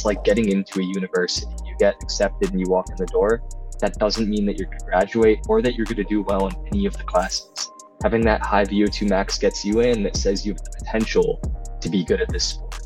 It's like getting into a university. You get accepted and you walk in the door. That doesn't mean that you're going to graduate or that you're going to do well in any of the classes. Having that high VO2 max gets you in that says you have the potential to be good at this sport.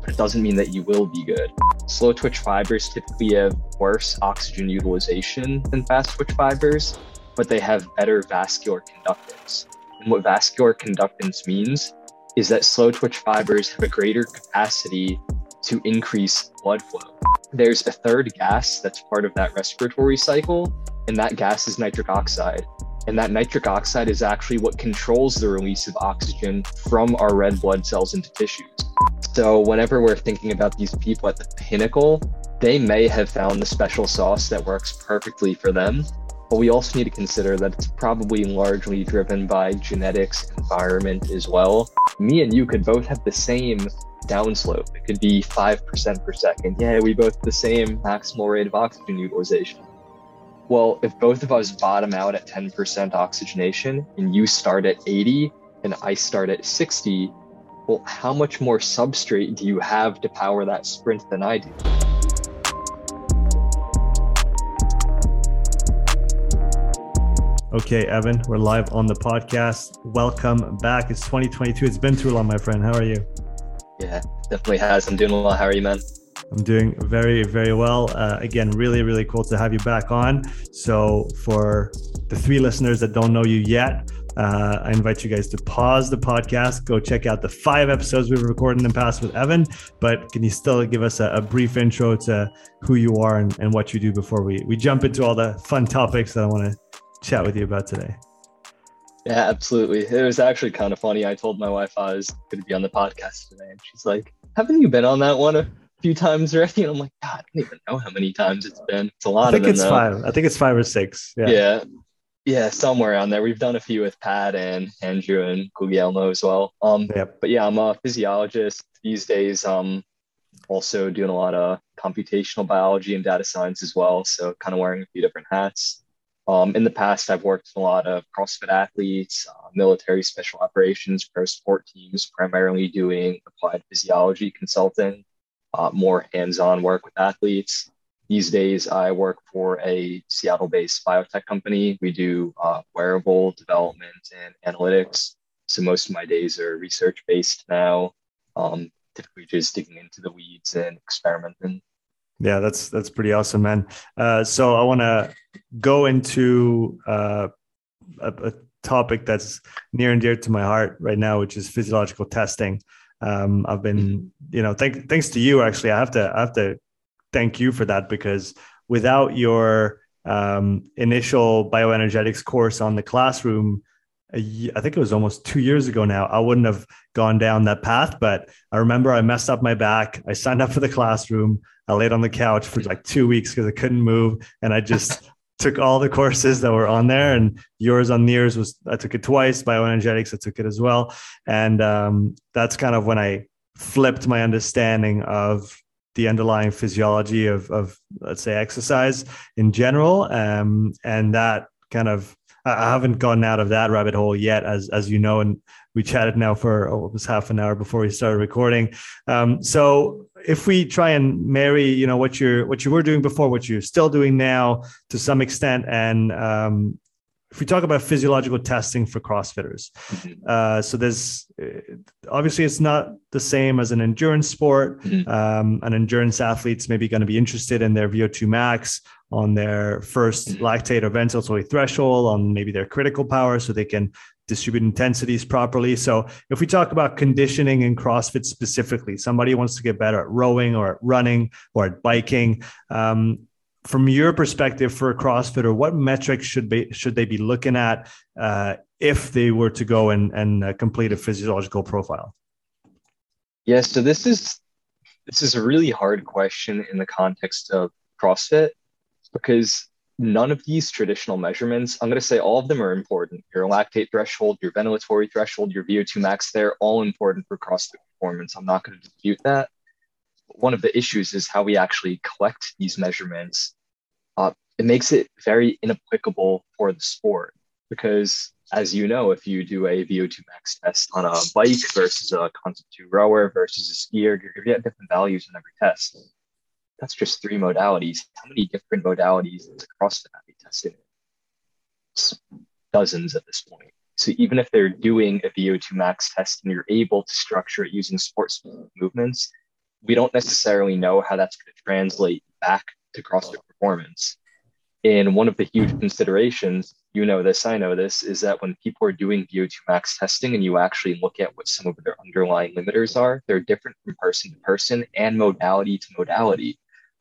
But it doesn't mean that you will be good. Slow twitch fibers typically have worse oxygen utilization than fast twitch fibers, but they have better vascular conductance. And what vascular conductance means is that slow twitch fibers have a greater capacity to increase blood flow. There's a third gas that's part of that respiratory cycle, and that gas is nitric oxide. And that nitric oxide is actually what controls the release of oxygen from our red blood cells into tissues. So, whenever we're thinking about these people at the pinnacle, they may have found the special sauce that works perfectly for them. But we also need to consider that it's probably largely driven by genetics, environment as well. Me and you could both have the same downslope. It could be 5% per second. Yeah, we both the same maximal rate of oxygen utilization. Well, if both of us bottom out at 10% oxygenation and you start at 80 and I start at 60, well, how much more substrate do you have to power that sprint than I do? Okay, Evan, we're live on the podcast. Welcome back. It's 2022. It's been too long, my friend. How are you? Yeah, definitely has. I'm doing well. How are you, man? I'm doing very, very well. Uh, again, really, really cool to have you back on. So, for the three listeners that don't know you yet, uh, I invite you guys to pause the podcast, go check out the five episodes we've recorded in the past with Evan. But can you still give us a, a brief intro to who you are and, and, what you do before we, we jump into all the fun topics that I want to chat with you about today. Yeah, absolutely. It was actually kind of funny. I told my wife I was going to be on the podcast today, and she's like, "Haven't you been on that one a few times already?" And I'm like, "God, I don't even know how many times it's been. It's a lot." I think it's though. five. I think it's five or six. Yeah. yeah, yeah, somewhere on there. We've done a few with Pat and Andrew and Guglielmo as well. Um, yep. but yeah, I'm a physiologist these days. Um, also doing a lot of computational biology and data science as well. So kind of wearing a few different hats. Um, in the past, I've worked with a lot of CrossFit athletes, uh, military special operations, pro sport teams, primarily doing applied physiology consulting, uh, more hands on work with athletes. These days, I work for a Seattle based biotech company. We do uh, wearable development and analytics. So most of my days are research based now, um, typically just digging into the weeds and experimenting. Yeah, that's that's pretty awesome, man. Uh, so I want to go into uh, a, a, topic that's near and dear to my heart right now, which is physiological testing. Um, I've been, mm-hmm. you know, thank, thanks to you. Actually, I have to I have to thank you for that because without your um, initial bioenergetics course on the classroom, I think it was almost two years ago now. I wouldn't have gone down that path, but I remember I messed up my back. I signed up for the classroom. I laid on the couch for like two weeks because I couldn't move, and I just took all the courses that were on there. And yours on NIRS was I took it twice. Bioenergetics I took it as well, and um, that's kind of when I flipped my understanding of the underlying physiology of, of let's say exercise in general, um, and that kind of I haven't gotten out of that rabbit hole yet, as as you know, and we chatted now for oh, it was half an hour before we started recording. Um, so if we try and marry, you know, what you're what you were doing before, what you're still doing now to some extent, and um, if we talk about physiological testing for CrossFitters, mm-hmm. uh, so there's uh, obviously it's not the same as an endurance sport. Mm-hmm. Um, an endurance athlete's maybe going to be interested in their VO2 max on their first mm-hmm. lactate or ventilatory threshold, on maybe their critical power, so they can distribute intensities properly. So if we talk about conditioning in CrossFit specifically, somebody wants to get better at rowing or at running or at biking. Um, from your perspective for a CrossFitter, what metrics should be should they be looking at uh, if they were to go and and uh, complete a physiological profile? Yeah, so this is this is a really hard question in the context of CrossFit because none of these traditional measurements, I'm going to say all of them are important. Your lactate threshold, your ventilatory threshold, your VO2 max, they're all important for CrossFit performance. I'm not going to dispute that. One of the issues is how we actually collect these measurements. Uh, it makes it very inapplicable for the sport because, as you know, if you do a VO2 max test on a bike versus a Concept 2 rower versus a skier, you're going to get different values in every test. that's just three modalities. How many different modalities is a CrossFit athlete testing? It's dozens at this point. So even if they're doing a VO2 max test and you're able to structure it using sports movements, we don't necessarily know how that's going to translate back to CrossFit performance. And one of the huge considerations, you know this, I know this, is that when people are doing VO2 max testing and you actually look at what some of their underlying limiters are, they're different from person to person and modality to modality.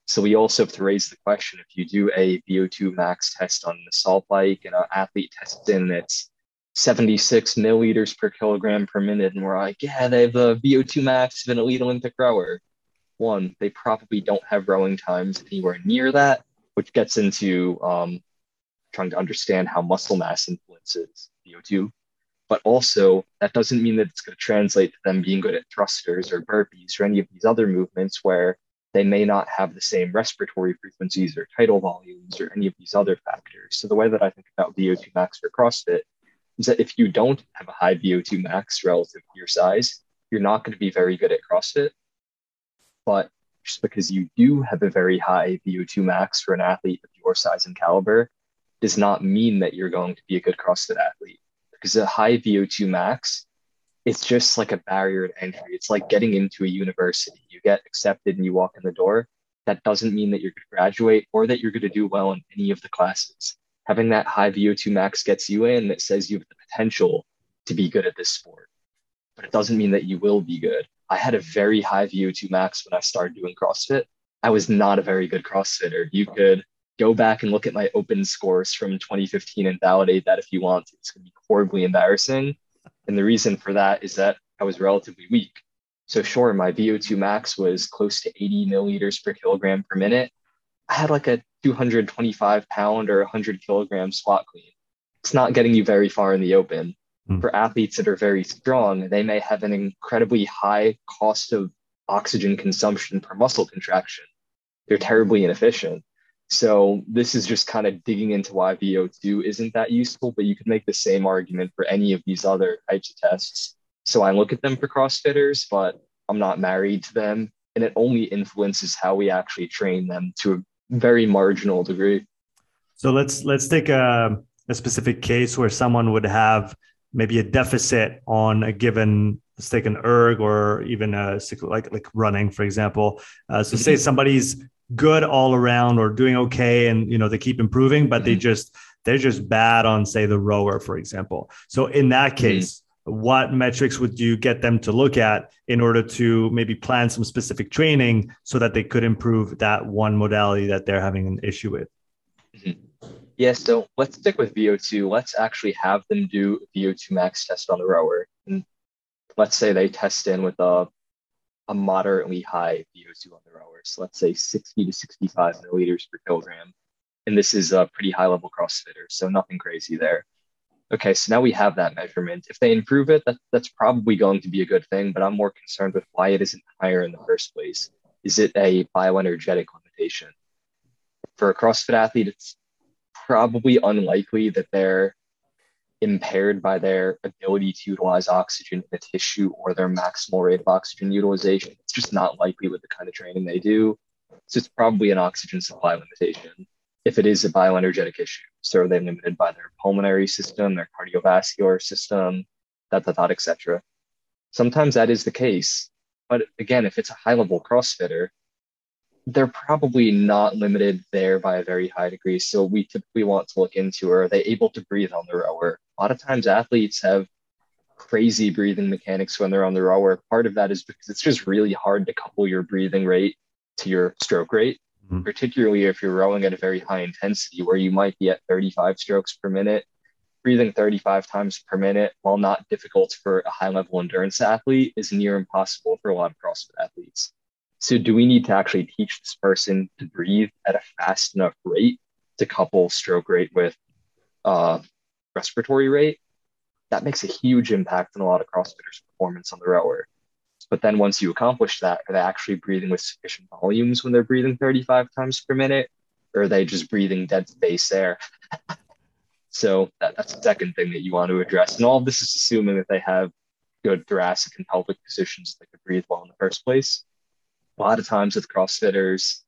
So we also have to raise the question if you do a VO2 max test on the salt bike and an athlete tests in it's 76 milliliters per kilogram per minute, and we're like, yeah, they have a VO2 max of an elite Olympic rower. One, they probably don't have rowing times anywhere near that, which gets into um, trying to understand how muscle mass influences VO2. But also, that doesn't mean that it's going to translate to them being good at thrusters or burpees or any of these other movements where they may not have the same respiratory frequencies or tidal volumes or any of these other factors. So the way that I think about VO2 max for CrossFit is that if you don't have a high VO2 max relative to your size, you're not going to be very good at CrossFit. But just because you do have a very high VO2 max for an athlete of your size and caliber does not mean that you're going to be a good CrossFit athlete. Because a high VO2 max it's just like a barrier to entry. It's like getting into a university. You get accepted and you walk in the door. That doesn't mean that you're going to graduate or that you're going to do well in any of the classes. Having that high VO2 max gets you in that says you have the potential to be good at this sport, but it doesn't mean that you will be good. I had a very high VO2 max when I started doing CrossFit. I was not a very good CrossFitter. You could go back and look at my open scores from 2015 and validate that if you want. It's going to be horribly embarrassing and the reason for that is that I was relatively weak. So, sure, my VO2 max was close to 80 milliliters per kilogram per minute. I had like a 225 pound or 100 kilogram squat clean. It's not getting you very far in the open. Mm. For athletes that are very strong, they may have an incredibly high cost of oxygen consumption per muscle contraction. They're terribly inefficient. So this is just kind of digging into why VO2 isn't that useful, but you could make the same argument for any of these other types of tests. So I look at them for CrossFitters, but I'm not married to them. And it only influences how we actually train them to a very marginal degree. So let's let's take a, a specific case where someone would have maybe a deficit on a given let's take an erg or even a like like running for example uh, so say mm-hmm. somebody's good all around or doing okay and you know they keep improving but mm-hmm. they just they're just bad on say the rower for example so in that mm-hmm. case mm-hmm. what metrics would you get them to look at in order to maybe plan some specific training so that they could improve that one modality that they're having an issue with mm-hmm. Yeah so let's stick with vo2 let's actually have them do vo2 max test on the rower and let's say they test in with a a moderately high VO2 on the rower. So let's say 60 to 65 milliliters per kilogram. And this is a pretty high level CrossFitter, so nothing crazy there. Okay, so now we have that measurement. If they improve it, that, that's probably going to be a good thing, but I'm more concerned with why it isn't higher in the first place. Is it a bioenergetic limitation? For a CrossFit athlete, it's probably unlikely that they're impaired by their ability to utilize oxygen in the tissue or their maximal rate of oxygen utilization. It's just not likely with the kind of training they do. So it's probably an oxygen supply limitation. If it is a bioenergetic issue, so are they limited by their pulmonary system, their cardiovascular system, that, that, that, etc. Sometimes that is the case. But again, if it's a high level CrossFitter, they're probably not limited there by a very high degree. So we typically want to look into are they able to breathe on the rower? A lot of times athletes have crazy breathing mechanics when they're on the rower. Part of that is because it's just really hard to couple your breathing rate to your stroke rate, mm-hmm. particularly if you're rowing at a very high intensity where you might be at 35 strokes per minute. Breathing 35 times per minute, while not difficult for a high level endurance athlete, is near impossible for a lot of CrossFit athletes. So, do we need to actually teach this person to breathe at a fast enough rate to couple stroke rate with uh, respiratory rate? That makes a huge impact on a lot of CrossFitters' performance on the rower. But then once you accomplish that, are they actually breathing with sufficient volumes when they're breathing 35 times per minute? Or are they just breathing dead space air? so that, that's the second thing that you want to address. And all of this is assuming that they have good thoracic and pelvic positions that can breathe well in the first place a lot of times with CrossFitters,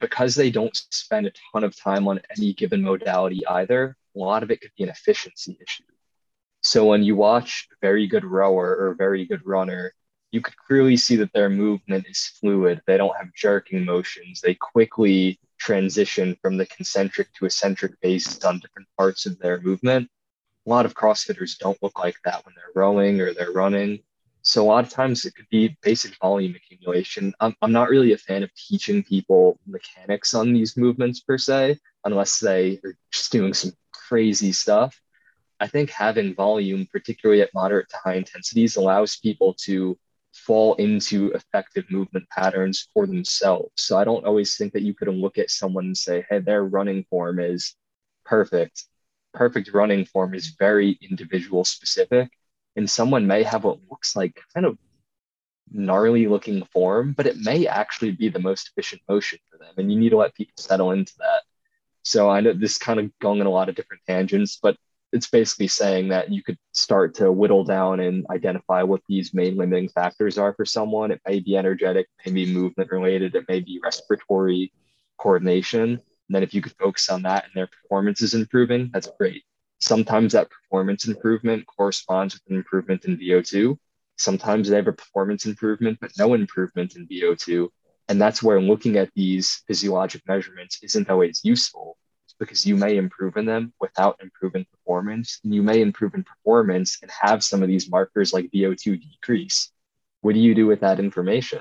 because they don't spend a ton of time on any given modality either, a lot of it could be an efficiency issue. So when you watch a very good rower or a very good runner, you could clearly see that their movement is fluid. They don't have jerking motions. They quickly transition from the concentric to eccentric based on different parts of their movement. A lot of CrossFitters don't look like that when they're rowing or they're running. So a lot of times it could be basic volume accumulation. I'm, I'm not really a fan of teaching people mechanics on these movements per se, unless they are just doing some crazy stuff. I think having volume, particularly at moderate to high intensities, allows people to fall into effective movement patterns for themselves. So I don't always think that you could look at someone and say, hey, their running form is perfect. Perfect running form is very individual specific. And someone may have what looks like kind of gnarly looking form, but it may actually be the most efficient motion for them. And you need to let people settle into that. So I know this kind of going in a lot of different tangents, but it's basically saying that you could start to whittle down and identify what these main limiting factors are for someone. It may be energetic, it may be movement related, it may be respiratory coordination. And then if you could focus on that and their performance is improving, that's great. Sometimes that performance improvement corresponds with an improvement in VO2. Sometimes they have a performance improvement, but no improvement in VO2. And that's where looking at these physiologic measurements isn't always useful because you may improve in them without improving performance. And you may improve in performance and have some of these markers like VO2 decrease. What do you do with that information?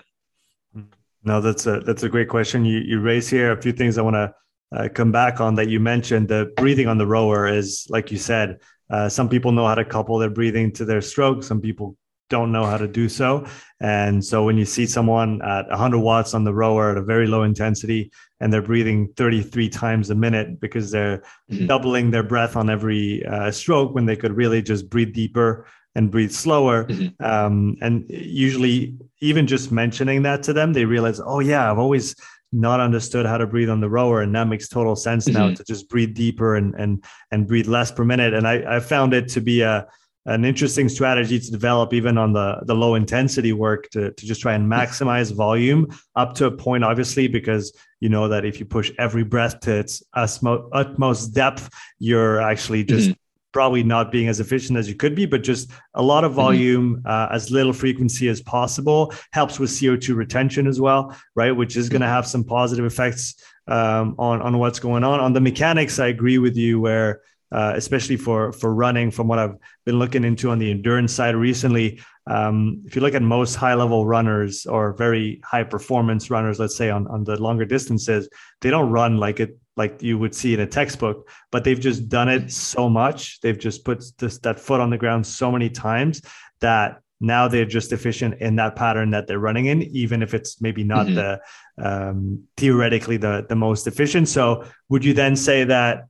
No, that's a that's a great question. You you raise here a few things I want to uh, come back on that you mentioned. The breathing on the rower is like you said. Uh, some people know how to couple their breathing to their stroke. Some people don't know how to do so. And so when you see someone at 100 watts on the rower at a very low intensity and they're breathing 33 times a minute because they're mm-hmm. doubling their breath on every uh, stroke when they could really just breathe deeper and breathe slower. Mm-hmm. Um, and usually, even just mentioning that to them, they realize, oh, yeah, I've always not understood how to breathe on the rower and that makes total sense mm-hmm. now to just breathe deeper and and and breathe less per minute and i i found it to be a an interesting strategy to develop even on the, the low intensity work to, to just try and maximize volume up to a point obviously because you know that if you push every breath to its utmost depth you're actually just mm-hmm. Probably not being as efficient as you could be but just a lot of mm-hmm. volume mm-hmm. uh, as little frequency as possible helps with co2 retention as well right which is going to have some positive effects um, on on what's going on on the mechanics i agree with you where uh, especially for for running. From what I've been looking into on the endurance side recently, um, if you look at most high level runners or very high performance runners, let's say on on the longer distances, they don't run like it like you would see in a textbook, but they've just done it so much. They've just put this, that foot on the ground so many times that now they're just efficient in that pattern that they're running in, even if it's maybe not mm-hmm. the um, theoretically the the most efficient. So, would you then say that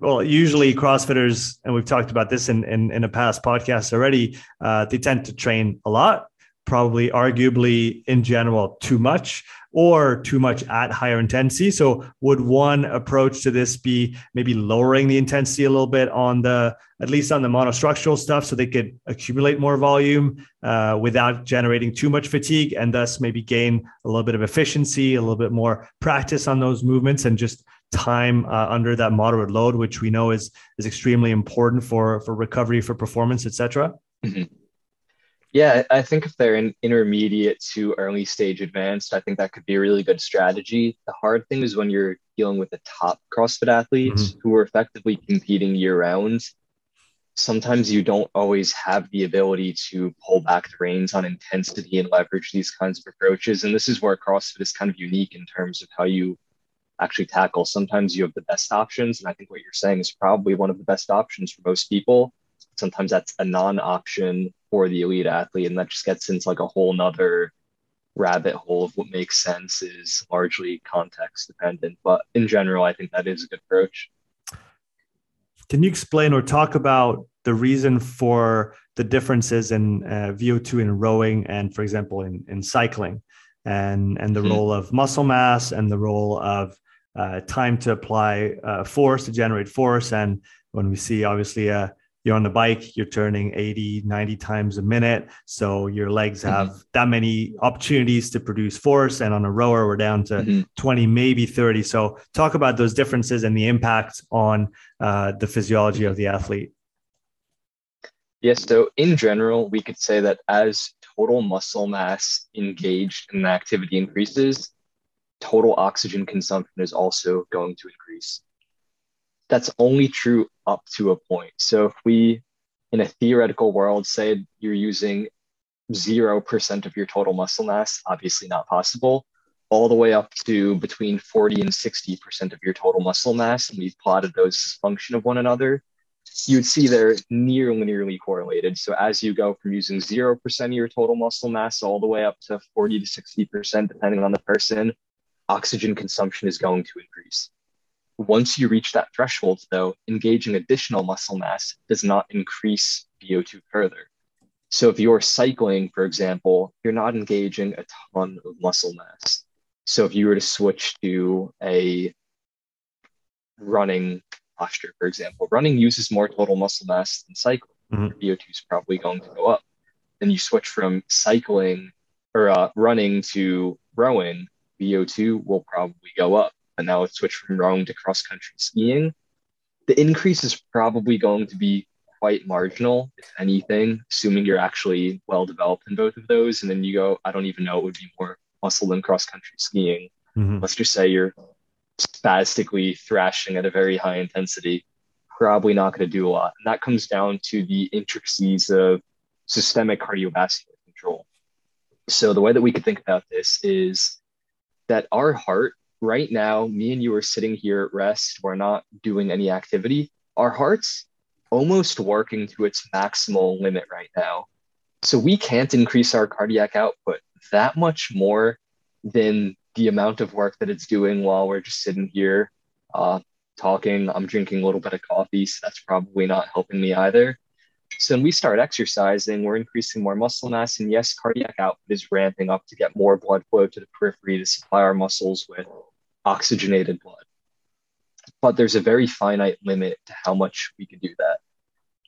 well, usually CrossFitters, and we've talked about this in in, in a past podcast already, uh, they tend to train a lot, probably arguably in general too much or too much at higher intensity. So would one approach to this be maybe lowering the intensity a little bit on the at least on the monostructural stuff so they could accumulate more volume uh, without generating too much fatigue and thus maybe gain a little bit of efficiency, a little bit more practice on those movements and just time uh, under that moderate load, which we know is is extremely important for for recovery, for performance, etc. Mm-hmm. Yeah, I think if they're in intermediate to early stage advanced, I think that could be a really good strategy. The hard thing is when you're dealing with the top CrossFit athletes mm-hmm. who are effectively competing year round. Sometimes you don't always have the ability to pull back the reins on intensity and leverage these kinds of approaches. And this is where CrossFit is kind of unique in terms of how you actually tackle. Sometimes you have the best options. And I think what you're saying is probably one of the best options for most people. Sometimes that's a non option for the elite athlete. And that just gets into like a whole nother rabbit hole of what makes sense is largely context dependent. But in general, I think that is a good approach. Can you explain or talk about the reason for the differences in uh, VO2 in rowing and, for example, in, in cycling, and and the mm-hmm. role of muscle mass and the role of uh, time to apply uh, force to generate force. And when we see obviously a you're on the bike, you're turning 80, 90 times a minute. So your legs mm-hmm. have mm-hmm. that many opportunities to produce force. And on a rower, we're down to mm-hmm. 20, maybe 30. So talk about those differences and the impact on uh, the physiology of the athlete. Yes. So in general, we could say that as total muscle mass engaged in activity increases, total oxygen consumption is also going to increase. That's only true up to a point. So if we, in a theoretical world, say you're using 0% of your total muscle mass, obviously not possible, all the way up to between 40 and 60% of your total muscle mass, and we've plotted those as function of one another, you'd see they're near linearly correlated. So as you go from using 0% of your total muscle mass all the way up to 40 to 60%, depending on the person, oxygen consumption is going to increase. Once you reach that threshold, though, engaging additional muscle mass does not increase VO2 further. So if you're cycling, for example, you're not engaging a ton of muscle mass. So if you were to switch to a running posture, for example, running uses more total muscle mass than cycling. Mm-hmm. VO2 is probably going to go up. Then you switch from cycling or uh, running to rowing, VO2 will probably go up. And now let's switch from rowing to cross country skiing. The increase is probably going to be quite marginal, if anything, assuming you're actually well developed in both of those. And then you go, I don't even know, it would be more muscle than cross country skiing. Mm-hmm. Let's just say you're spastically thrashing at a very high intensity. Probably not going to do a lot. And that comes down to the intricacies of systemic cardiovascular control. So the way that we could think about this is that our heart right now, me and you are sitting here at rest, we're not doing any activity. Our heart's almost working to its maximal limit right now. So we can't increase our cardiac output that much more than the amount of work that it's doing while we're just sitting here uh, talking. I'm drinking a little bit of coffee, so that's probably not helping me either. So when we start exercising, we're increasing more muscle mass, and yes, cardiac output is ramping up to get more blood flow to the periphery to supply our muscles with oxygenated blood. But there's a very finite limit to how much we can do that.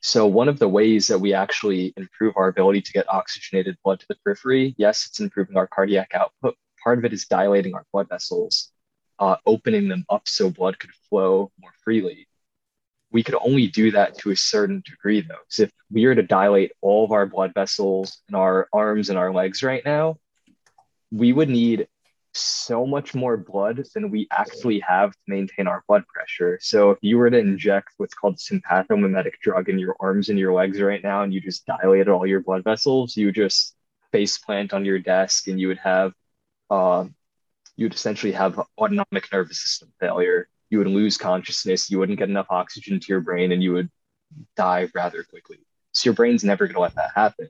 So one of the ways that we actually improve our ability to get oxygenated blood to the periphery, yes, it's improving our cardiac output. Part of it is dilating our blood vessels, uh, opening them up so blood could flow more freely we could only do that to a certain degree though because if we were to dilate all of our blood vessels in our arms and our legs right now we would need so much more blood than we actually have to maintain our blood pressure so if you were to inject what's called sympathomimetic drug in your arms and your legs right now and you just dilated all your blood vessels you just face plant on your desk and you would have uh, you would essentially have autonomic nervous system failure you would lose consciousness, you wouldn't get enough oxygen to your brain, and you would die rather quickly. So your brain's never going to let that happen.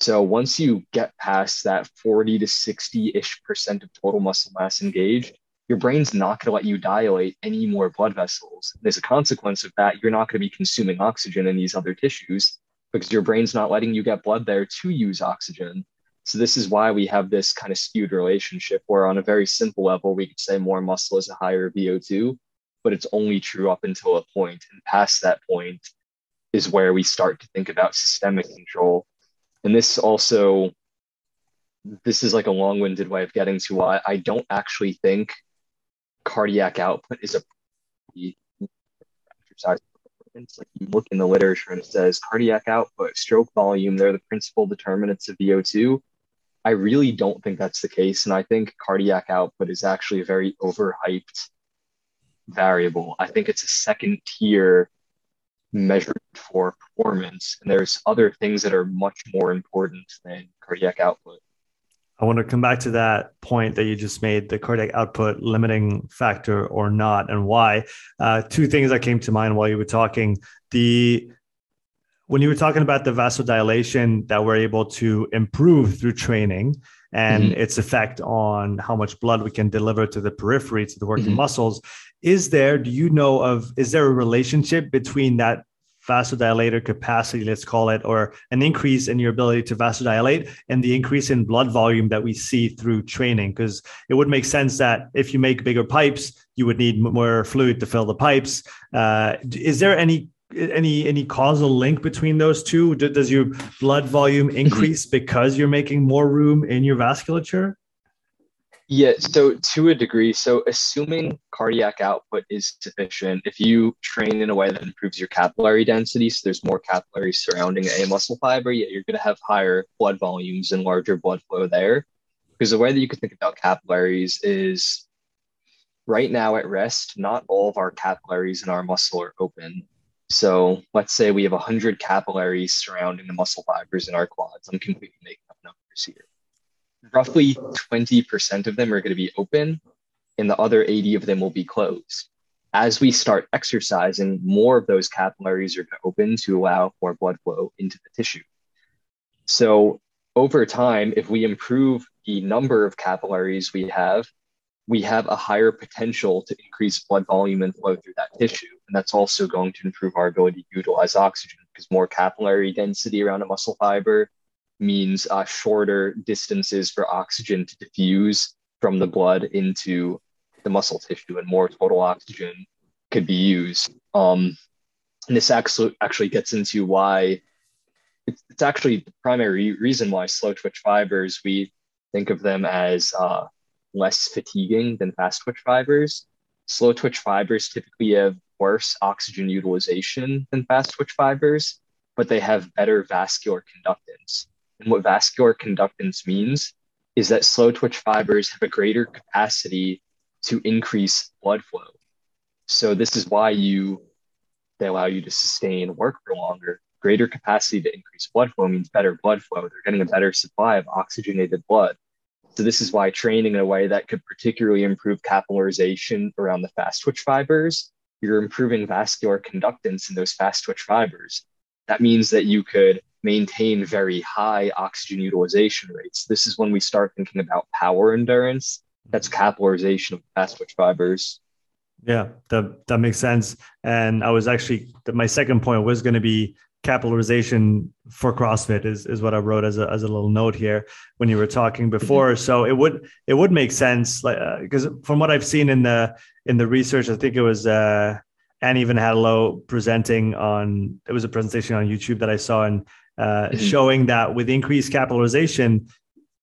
So once you get past that 40 to 60 ish percent of total muscle mass engaged, your brain's not going to let you dilate any more blood vessels. And as a consequence of that, you're not going to be consuming oxygen in these other tissues because your brain's not letting you get blood there to use oxygen. So this is why we have this kind of skewed relationship where on a very simple level, we could say more muscle is a higher VO2, but it's only true up until a point. And past that point is where we start to think about systemic control. And this also, this is like a long-winded way of getting to why I don't actually think cardiac output is a exercise like you look in the literature and it says cardiac output, stroke volume, they're the principal determinants of VO2. I really don't think that's the case. And I think cardiac output is actually a very overhyped variable. I think it's a second tier measure for performance. And there's other things that are much more important than cardiac output. I want to come back to that point that you just made the cardiac output limiting factor or not, and why. Uh, two things that came to mind while you were talking. The when you were talking about the vasodilation that we're able to improve through training and mm-hmm. its effect on how much blood we can deliver to the periphery to the working mm-hmm. muscles is there do you know of is there a relationship between that vasodilator capacity let's call it or an increase in your ability to vasodilate and the increase in blood volume that we see through training because it would make sense that if you make bigger pipes you would need more fluid to fill the pipes uh, is there any any any causal link between those two? Does your blood volume increase because you're making more room in your vasculature? Yeah, so to a degree, so assuming cardiac output is sufficient, if you train in a way that improves your capillary density, so there's more capillaries surrounding a muscle fiber, yeah, you're going to have higher blood volumes and larger blood flow there. Because the way that you could think about capillaries is right now at rest, not all of our capillaries in our muscle are open. So let's say we have 100 capillaries surrounding the muscle fibers in our quads. I'm completely making up numbers here roughly 20% of them are going to be open and the other 80 of them will be closed. As we start exercising, more of those capillaries are going to open to allow more blood flow into the tissue. So over time, if we improve the number of capillaries we have, we have a higher potential to increase blood volume and flow through that tissue. And that's also going to improve our ability to utilize oxygen because more capillary density around a muscle fiber means uh, shorter distances for oxygen to diffuse from the blood into the muscle tissue and more total oxygen could be used. Um, and this actually actually gets into why it's, it's actually the primary reason why slow twitch fibers we think of them as uh, less fatiguing than fast twitch fibers. Slow twitch fibers typically have worse oxygen utilization than fast twitch fibers, but they have better vascular conductance. And what vascular conductance means is that slow twitch fibers have a greater capacity to increase blood flow. So this is why you they allow you to sustain work for longer. Greater capacity to increase blood flow means better blood flow. They're getting a better supply of oxygenated blood. So this is why training in a way that could particularly improve capillarization around the fast twitch fibers, you're improving vascular conductance in those fast twitch fibers. That means that you could maintain very high oxygen utilization rates. This is when we start thinking about power endurance. That's capillarization of fast twitch fibers. Yeah, that that makes sense. And I was actually my second point was going to be capillarization for CrossFit is, is what I wrote as a, as a little note here when you were talking before. Mm-hmm. So it would it would make sense like because uh, from what I've seen in the in the research, I think it was uh, Anni Vanhatalo presenting on it was a presentation on YouTube that I saw and uh, mm-hmm. showing that with increased capillarization,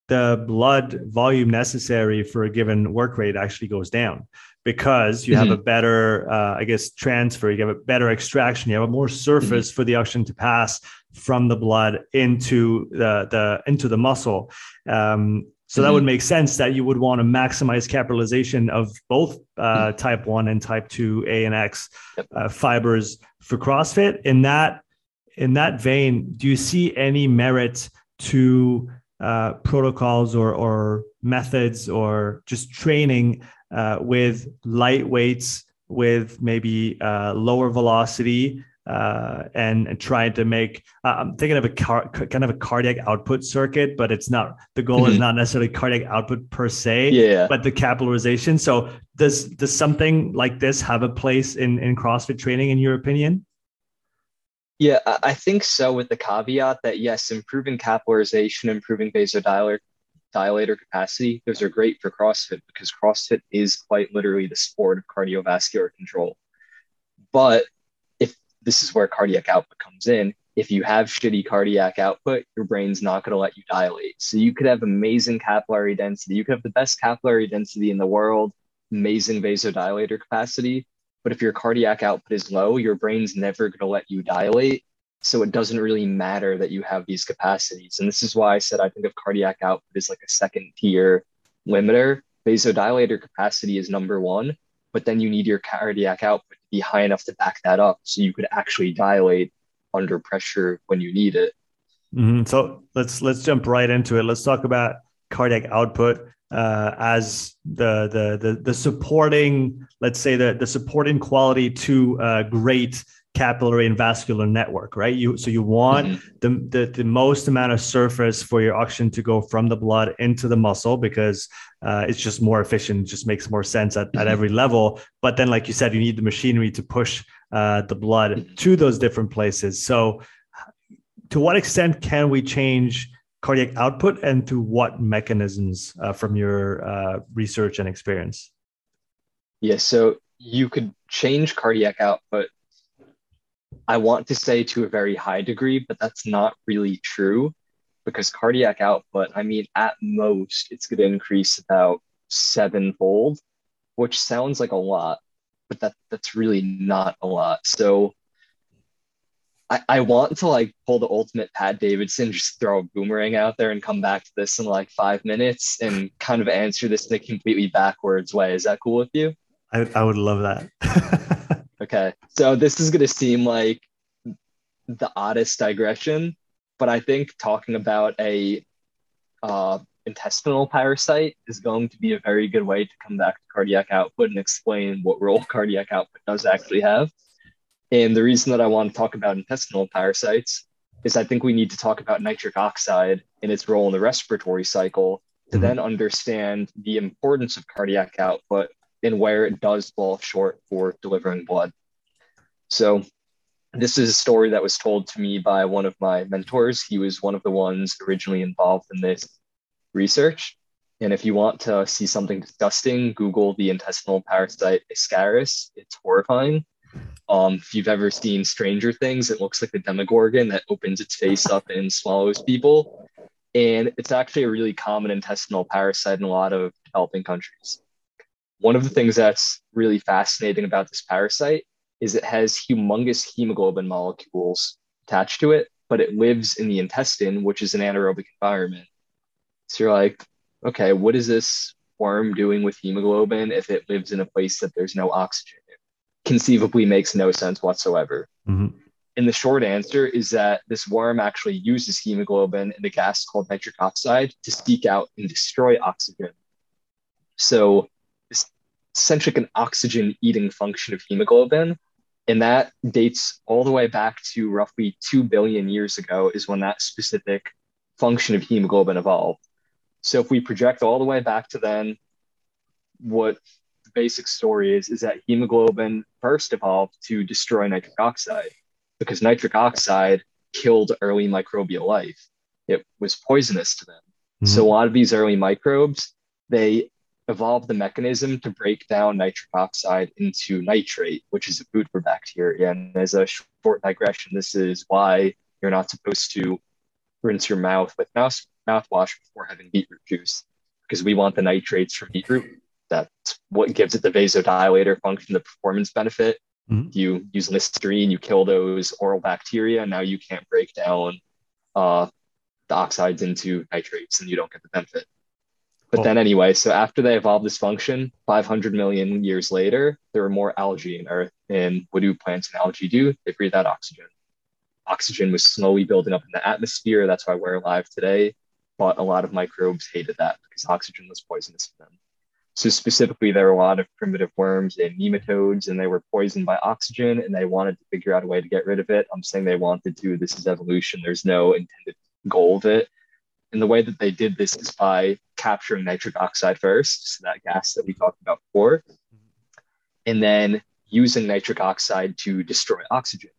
the blood volume necessary for a given work rate actually goes down because you mm-hmm. have a better, uh, I guess, transfer, you have a better extraction, you have a more surface mm-hmm. for the oxygen to pass from the blood into the, the into the muscle. Um, so that would mm-hmm. make sense that you would want to maximize capillarization of both uh, mm-hmm. type one and type two A and X uh, fibers for CrossFit. In that in that vein, do you see any merit to uh, protocols or, or methods or just training uh, with light weights, with maybe uh, lower velocity, uh, and, and trying to make? Uh, I'm thinking of a car, kind of a cardiac output circuit, but it's not. The goal mm-hmm. is not necessarily cardiac output per se, yeah. but the capillarization. So does does something like this have a place in in CrossFit training, in your opinion? Yeah, I think so, with the caveat that yes, improving capillarization, improving vasodilator dilator capacity, those are great for CrossFit because CrossFit is quite literally the sport of cardiovascular control. But if this is where cardiac output comes in, if you have shitty cardiac output, your brain's not going to let you dilate. So you could have amazing capillary density. You could have the best capillary density in the world, amazing vasodilator capacity, but if your cardiac output is low, your brain's never going to let you dilate. So it doesn't really matter that you have these capacities. And this is why I said I think of cardiac output as like a second tier limiter. Vasodilator capacity is number one, but then you need your cardiac output to be high enough to back that up so you could actually dilate under pressure when you need it. Mm-hmm. So let's let's jump right into it. Let's talk about cardiac output uh, as the, the the the supporting, let's say the the supporting quality to a great capillary and vascular network, right? You so you want mm-hmm. the, the the most amount of surface for your oxygen to go from the blood into the muscle because uh, it's just more efficient, just makes more sense at, mm-hmm. at every level. But then, like you said, you need the machinery to push uh, the blood mm-hmm. to those different places. So, to what extent can we change cardiac output and through what mechanisms uh, from your uh, research and experience? Yeah, so you could change cardiac output I want to say to a very high degree, but that's not really true because cardiac output, I mean, at most, it's going to increase about sevenfold, which sounds like a lot, but that that's really not a lot. So I, I want to like pull the ultimate Pat Davidson, just throw a boomerang out there and come back to this in like five minutes and kind of answer this in a completely backwards way. Is that cool with you? I, I would love that. okay. So this is going to seem like the oddest digression, but I think talking about a uh, intestinal parasite is going to be a very good way to come back to cardiac output and explain what role cardiac output does actually have. And the reason that I want to talk about intestinal parasites is I think we need to talk about nitric oxide and its role in the respiratory cycle to mm-hmm. then understand the importance of cardiac output and where it does fall short for delivering blood. So, this is a story that was told to me by one of my mentors. He was one of the ones originally involved in this research. And if you want to see something disgusting, Google the intestinal parasite Ascaris. It's horrifying. Um, if you've ever seen Stranger Things, it looks like the Demogorgon that opens its face up and swallows people. And it's actually a really common intestinal parasite in a lot of developing countries. One of the things that's really fascinating about this parasite is it has humongous hemoglobin molecules attached to it, but it lives in the intestine, which is an anaerobic environment. So you're like, okay, what is this worm doing with hemoglobin if it lives in a place that there's no oxygen? Conceivably makes no sense whatsoever. Mm-hmm. And the short answer is that this worm actually uses hemoglobin and a gas called nitric oxide to seek out and destroy oxygen. So it's essentially an oxygen eating function of hemoglobin. And that dates all the way back to roughly 2 billion years ago, is when that specific function of hemoglobin evolved. So if we project all the way back to then, what basic story is is that hemoglobin first evolved to destroy nitric oxide because nitric oxide killed early microbial life. It was poisonous to them. Mm-hmm. So a lot of these early microbes, they evolved the mechanism to break down nitric oxide into nitrate, which is a food for bacteria. And as a short digression, this is why you're not supposed to rinse your mouth with mouse mouthwash before having beetroot juice because we want the nitrates from beetroot. That's what gives it the vasodilator function, the performance benefit. Mm-hmm. You use Listerine, you kill those oral bacteria. Now you can't break down uh, the oxides into nitrates and you don't get the benefit. But oh. then, anyway, so after they evolved this function, 500 million years later, there were more algae in Earth. And what do plants and algae do? They breathe out oxygen. Oxygen was slowly building up in the atmosphere. That's why we're alive today but a lot of microbes hated that because oxygen was poisonous to them. So specifically, there were a lot of primitive worms and nematodes, and they were poisoned by oxygen, and they wanted to figure out a way to get rid of it. I'm saying they wanted to. This is evolution. There's no intended goal of it. And the way that they did this is by capturing nitric oxide first, so that gas that we talked about before, and then using nitric oxide to destroy oxygen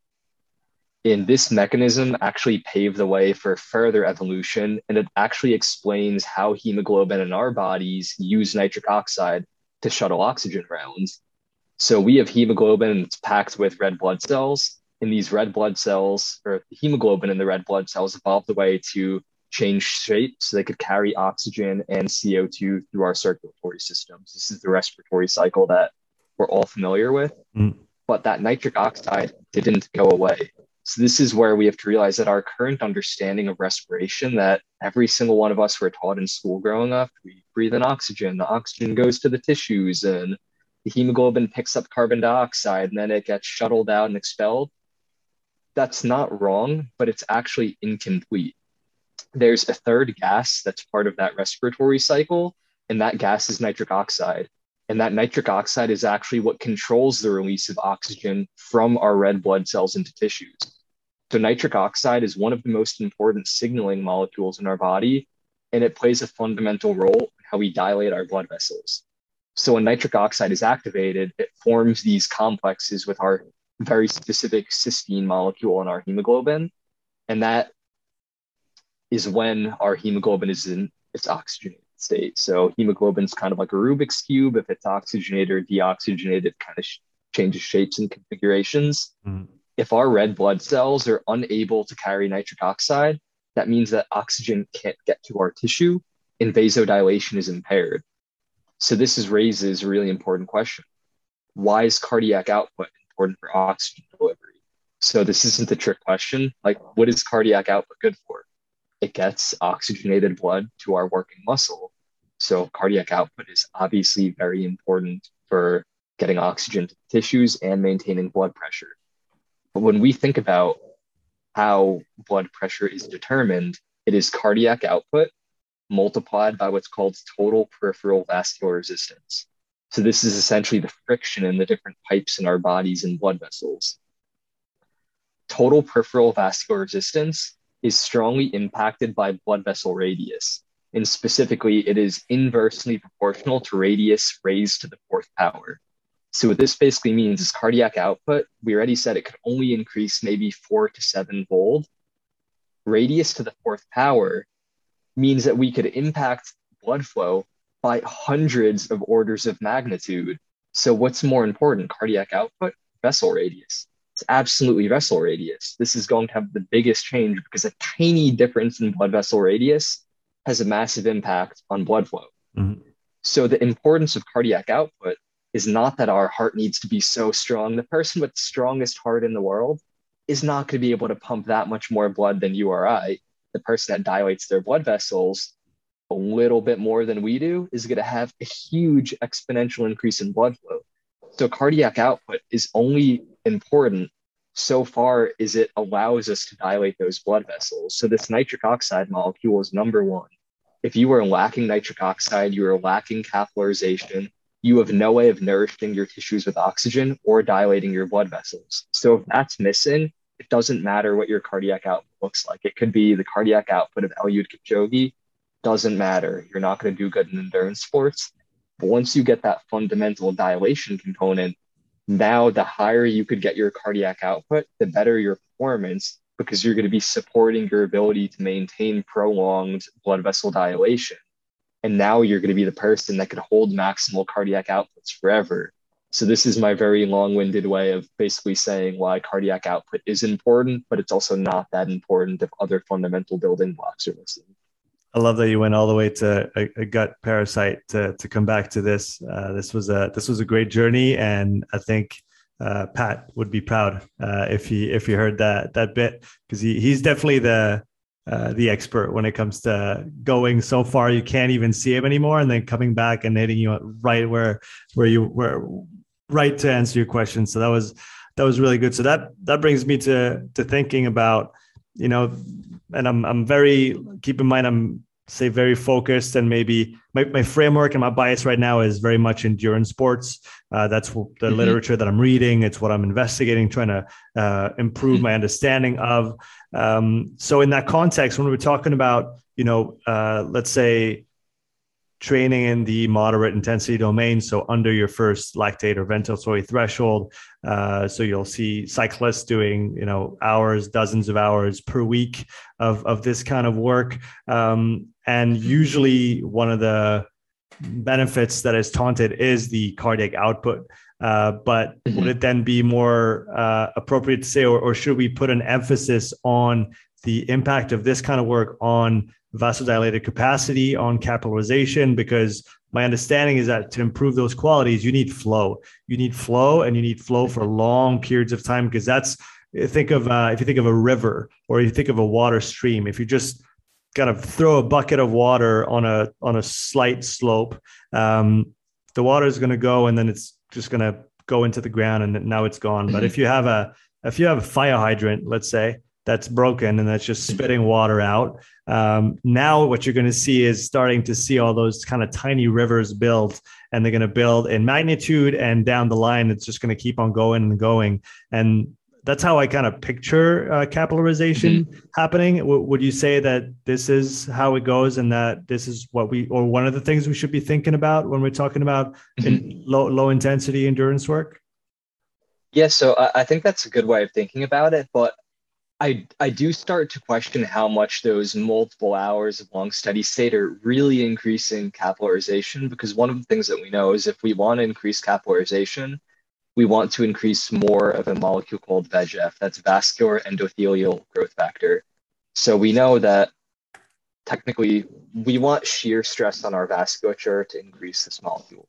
in this mechanism actually paved the way for further evolution and it actually explains how hemoglobin in our bodies use nitric oxide to shuttle oxygen around so we have hemoglobin it's packed with red blood cells and these red blood cells or hemoglobin in the red blood cells evolved the way to change shape so they could carry oxygen and co2 through our circulatory systems. This is the respiratory cycle that we're all familiar with mm. but that nitric oxide didn't go away so this is where we have to realize that our current understanding of respiration that every single one of us were taught in school growing up, we breathe in oxygen, the oxygen goes to the tissues and the hemoglobin picks up carbon dioxide and then it gets shuttled out and expelled. That's not wrong, but it's actually incomplete. There's a third gas that's part of that respiratory cycle, and that gas is nitric oxide. And that nitric oxide is actually what controls the release of oxygen from our red blood cells into tissues. So, nitric oxide is one of the most important signaling molecules in our body, and it plays a fundamental role in how we dilate our blood vessels. So, when nitric oxide is activated, it forms these complexes with our very specific cysteine molecule in our hemoglobin. And that is when our hemoglobin is in its oxygenated state. So hemoglobin is kind of like a Rubik's cube. If it's oxygenated or deoxygenated, it kind of sh- changes shapes and configurations. Mm. If our red blood cells are unable to carry nitric oxide, that means that oxygen can't get to our tissue and vasodilation is impaired. So this is raises a really important question. Why is cardiac output important for oxygen delivery? So this isn't a trick question. Like, what is cardiac output good for? It gets oxygenated blood to our working muscle. So cardiac output is obviously very important for getting oxygen to tissues and maintaining blood pressure. But when we think about how blood pressure is determined, it is cardiac output multiplied by what's called total peripheral vascular resistance. So this is essentially the friction in the different pipes in our bodies and blood vessels. Total peripheral vascular resistance is strongly impacted by blood vessel radius. And specifically, it is inversely proportional to radius raised to the fourth power. So what this basically means is cardiac output, we already said it could only increase maybe four to seven fold. Radius to the fourth power means that we could impact blood flow by hundreds of orders of magnitude. So what's more important, cardiac output, vessel radius? It's absolutely vessel radius. This is going to have the biggest change because a tiny difference in blood vessel radius has a massive impact on blood flow. Mm-hmm. So the importance of cardiac output is not that our heart needs to be so strong. The person with the strongest heart in the world is not going to be able to pump that much more blood than you or I. The person that dilates their blood vessels a little bit more than we do is going to have a huge exponential increase in blood flow. So cardiac output is only important so far as it allows us to dilate those blood vessels. So this nitric oxide molecule is number one. If you are lacking nitric oxide, you are lacking capillarization, you have no way of nourishing your tissues with oxygen or dilating your blood vessels. So if that's missing, it doesn't matter what your cardiac output looks like. It could be the cardiac output of Eliud Kipchoge, doesn't matter. You're not going to do good in endurance sports. But once you get that fundamental dilation component, now the higher you could get your cardiac output, the better your performance because you're going to be supporting your ability to maintain prolonged blood vessel dilation and now you're going to be the person that could hold maximal cardiac outputs forever so this is my very long-winded way of basically saying why cardiac output is important but it's also not that important if other fundamental building blocks are missing I love that you went all the way to a, a gut parasite to, to come back to this. Uh, this was a this was a great journey, and I think uh, Pat would be proud uh, if he if he heard that that bit because he, he's definitely the uh, the expert when it comes to going so far you can't even see him anymore, and then coming back and hitting you right where where you were right to answer your question. So that was that was really good. So that that brings me to to thinking about you know, and I'm I'm very keep in mind I'm say very focused and maybe my, my framework and my bias right now is very much endurance sports uh, that's the mm-hmm. literature that i'm reading it's what i'm investigating trying to uh, improve mm-hmm. my understanding of um, so in that context when we're talking about you know uh, let's say training in the moderate intensity domain, so under your first lactate or ventilatory threshold. Uh, so you'll see cyclists doing, you know, hours, dozens of hours per week of, of this kind of work. Um, and usually one of the benefits that is taunted is the cardiac output. Uh, but mm-hmm. would it then be more uh, appropriate to say, or, or should we put an emphasis on the impact of this kind of work on vasodilated capacity, on capillarization, because my understanding is that to improve those qualities, you need flow. You need flow and you need flow for long periods of time because that's think of uh, if you think of a river or you think of a water stream, if you just kind of throw a bucket of water on a on a slight slope, um, the water is going to go and then it's just going to go into the ground and now it's gone. But mm-hmm. if you have a if you have a fire hydrant, let's say, that's broken and that's just spitting water out. Um, now, what you're going to see is starting to see all those kind of tiny rivers build, and they're going to build in magnitude, and down the line, it's just going to keep on going and going. And that's how I kind of picture uh, capillarization mm-hmm. happening. W- would you say that this is how it goes, and that this is what we, or one of the things we should be thinking about when we're talking about mm-hmm. in low low intensity endurance work? Yeah, so I, I think that's a good way of thinking about it, but I, I do start to question how much those multiple hours of long steady state are really increasing capillarization because one of the things that we know is if we want to increase capillarization, we want to increase more of a molecule called VEGF. That's vascular endothelial growth factor. So we know that technically we want shear stress on our vasculature to increase this molecule.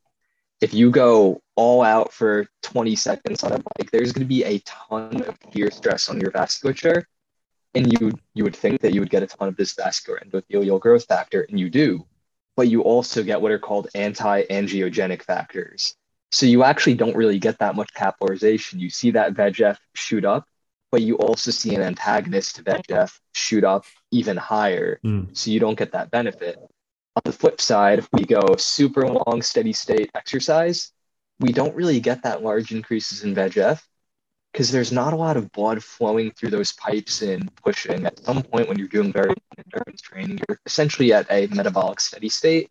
If you go all out for 20 seconds on a bike, there's going to be a ton of shear stress on your vasculature. And you, you would think that you would get a ton of this vascular endothelial growth factor, and you do. But you also get what are called anti angiogenic factors. So you actually don't really get that much capillarization. You see that VEGF shoot up, but you also see an antagonist to VEGF shoot up even higher. Mm. So you don't get that benefit. On the flip side, if we go super long, steady state exercise, we don't really get that large increases in VEGF because there's not a lot of blood flowing through those pipes and pushing. At some point, when you're doing very endurance training, you're essentially at a metabolic steady state,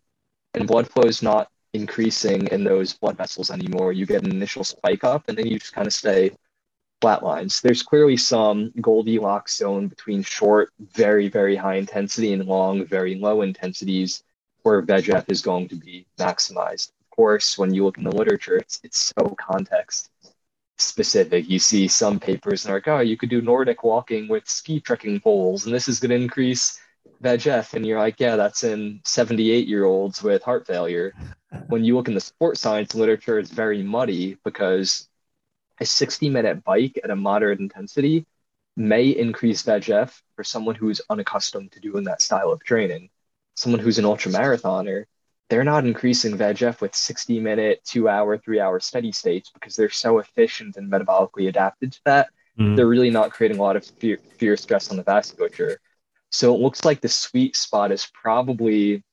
and blood flow is not increasing in those blood vessels anymore. You get an initial spike up and then you just kind of stay flatlines. There's clearly some Goldilocks zone between short, very, very high intensity and long, very low intensities where VEGF is going to be maximized. Of course, when you look in the literature, it's, it's so context specific. You see some papers and are like, oh, you could do Nordic walking with ski trekking poles, and this is going to increase VEGF. And you're like, yeah, that's in 78 year olds with heart failure when you look in the sports science literature, it's very muddy because a 60 minute bike at a moderate intensity may increase VEGF for someone who's unaccustomed to doing that style of training. Someone who's an ultra marathoner, they're not increasing VEGF with 60 minute, two hour, three hour steady states because they're so efficient and metabolically adapted to that. Mm-hmm. They're really not creating a lot of fear, fear stress on the vasculature. So it looks like the sweet spot is probably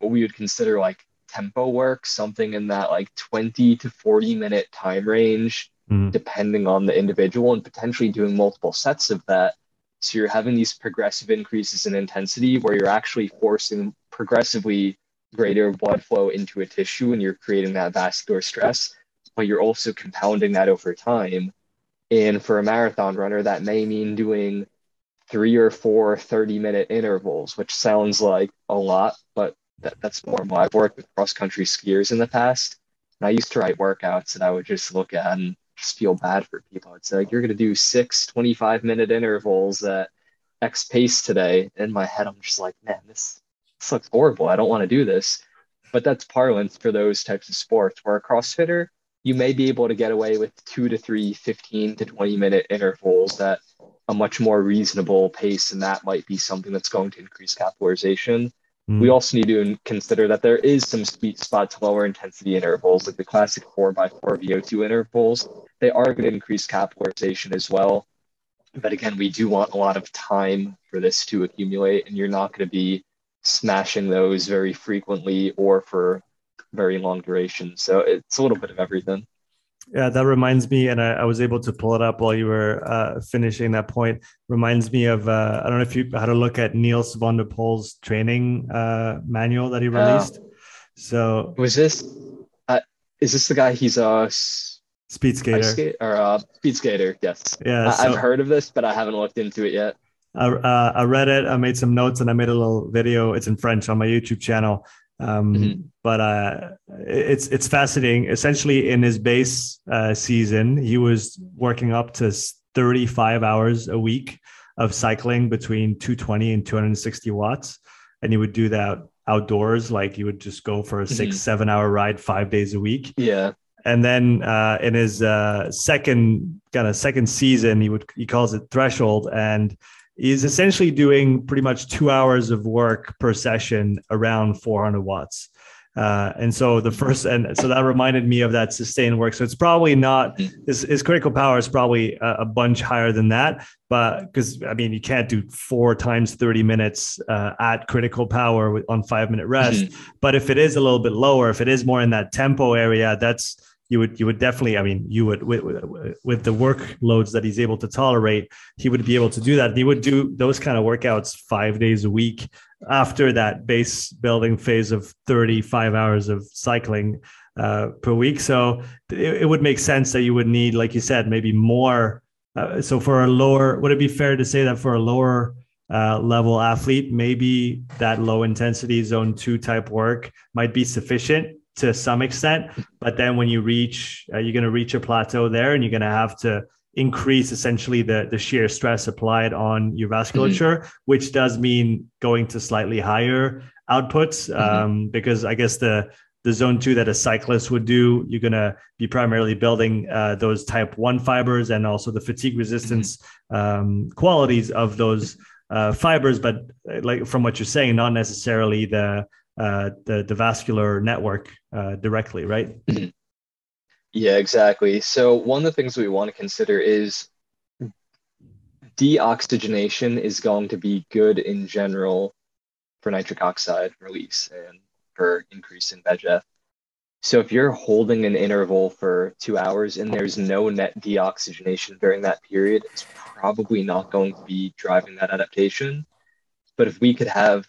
what we would consider like tempo work, something in that like 20 to 40 minute time range, mm. depending on the individual, and potentially doing multiple sets of that. So you're having these progressive increases in intensity where you're actually forcing progressively greater blood flow into a tissue and you're creating that vascular stress, but you're also compounding that over time. And for a marathon runner, that may mean doing three or four 30 minute intervals, which sounds like a lot, but that, that's normal. I've worked with cross country skiers in the past, and I used to write workouts that I would just look at and just feel bad for people. Say, like, you're going to do six 25 minute intervals at X pace today. In my head, I'm just like, man, this, this looks horrible. I don't want to do this. But that's parlance for those types of sports where a CrossFitter, you may be able to get away with two to three 15 to 20 minute intervals at a much more reasonable pace. And that might be something that's going to increase capillarization Mm. We also need to consider that there is some sweet spot to lower intensity intervals, like the classic 4x4 VO2 intervals. They are going to increase capillarization as well. But again, we do want a lot of time for this to accumulate, and you're not going to be smashing those very frequently or for very long duration. So it's a little bit of everything. Yeah, that reminds me, and I, I, was able to pull it up while you were uh, finishing that point. Reminds me of uh, I don't know if you had a look at Nils van der Poel's training uh, manual that he released. so was this? Uh, is this the guy? He's a speed skater skate, or uh, speed skater? Yes. Yeah, I, have heard of this, but I haven't looked into it yet. I, uh, I read it. I made some notes, and I made a little video. It's in French on my YouTube channel um, mm-hmm. But uh, it's it's fascinating. Essentially, in his base uh, season, he was working up to 35 hours a week of cycling between 220 and 260 watts, and he would do that outdoors. Like he would just go for a 6 mm-hmm. seven hour ride five days a week. Yeah. And then uh, in his uh, second kind of second season, he would he calls it threshold, and is essentially doing pretty much two hours of work per session around 400 watts. Uh, and so the first, and so that reminded me of that sustained work. So it's probably not his, his critical power is probably a, a bunch higher than that, but because I mean you can't do four times 30 minutes uh, at critical power with, on five minute rest. Mm-hmm. But if it is a little bit lower, if it is more in that tempo area, that's you would you would definitely i mean you would with, with, the workloads that he's able to tolerate he would be able to do that. He would do those kind of workouts five days a week after that base building phase of 35 hours of cycling uh, per week. So it, it, would make sense that you would need like you said maybe more uh, so for a lower would it be fair to say that for a lower uh, level athlete maybe that low intensity zone two type work might be sufficient to some extent. But then when you reach, uh, you're going to reach a plateau there, and you're going to have to increase essentially the the shear stress applied on your vasculature, mm-hmm. which does mean going to slightly higher outputs mm-hmm. um, because I guess the the zone two that a cyclist would do, you're going to be primarily building uh, those type one fibers and also the fatigue resistance mm-hmm. um, qualities of those uh, fibers. But uh, like from what you're saying, not necessarily the uh, the, the vascular network uh, directly, right? Yeah, exactly. So one of the things we want to consider is deoxygenation is going to be good in general for nitric oxide release and for increase in VEGF. So if you're holding an interval for two hours and there's no net deoxygenation during that period, it's probably not going to be driving that adaptation. But if we could have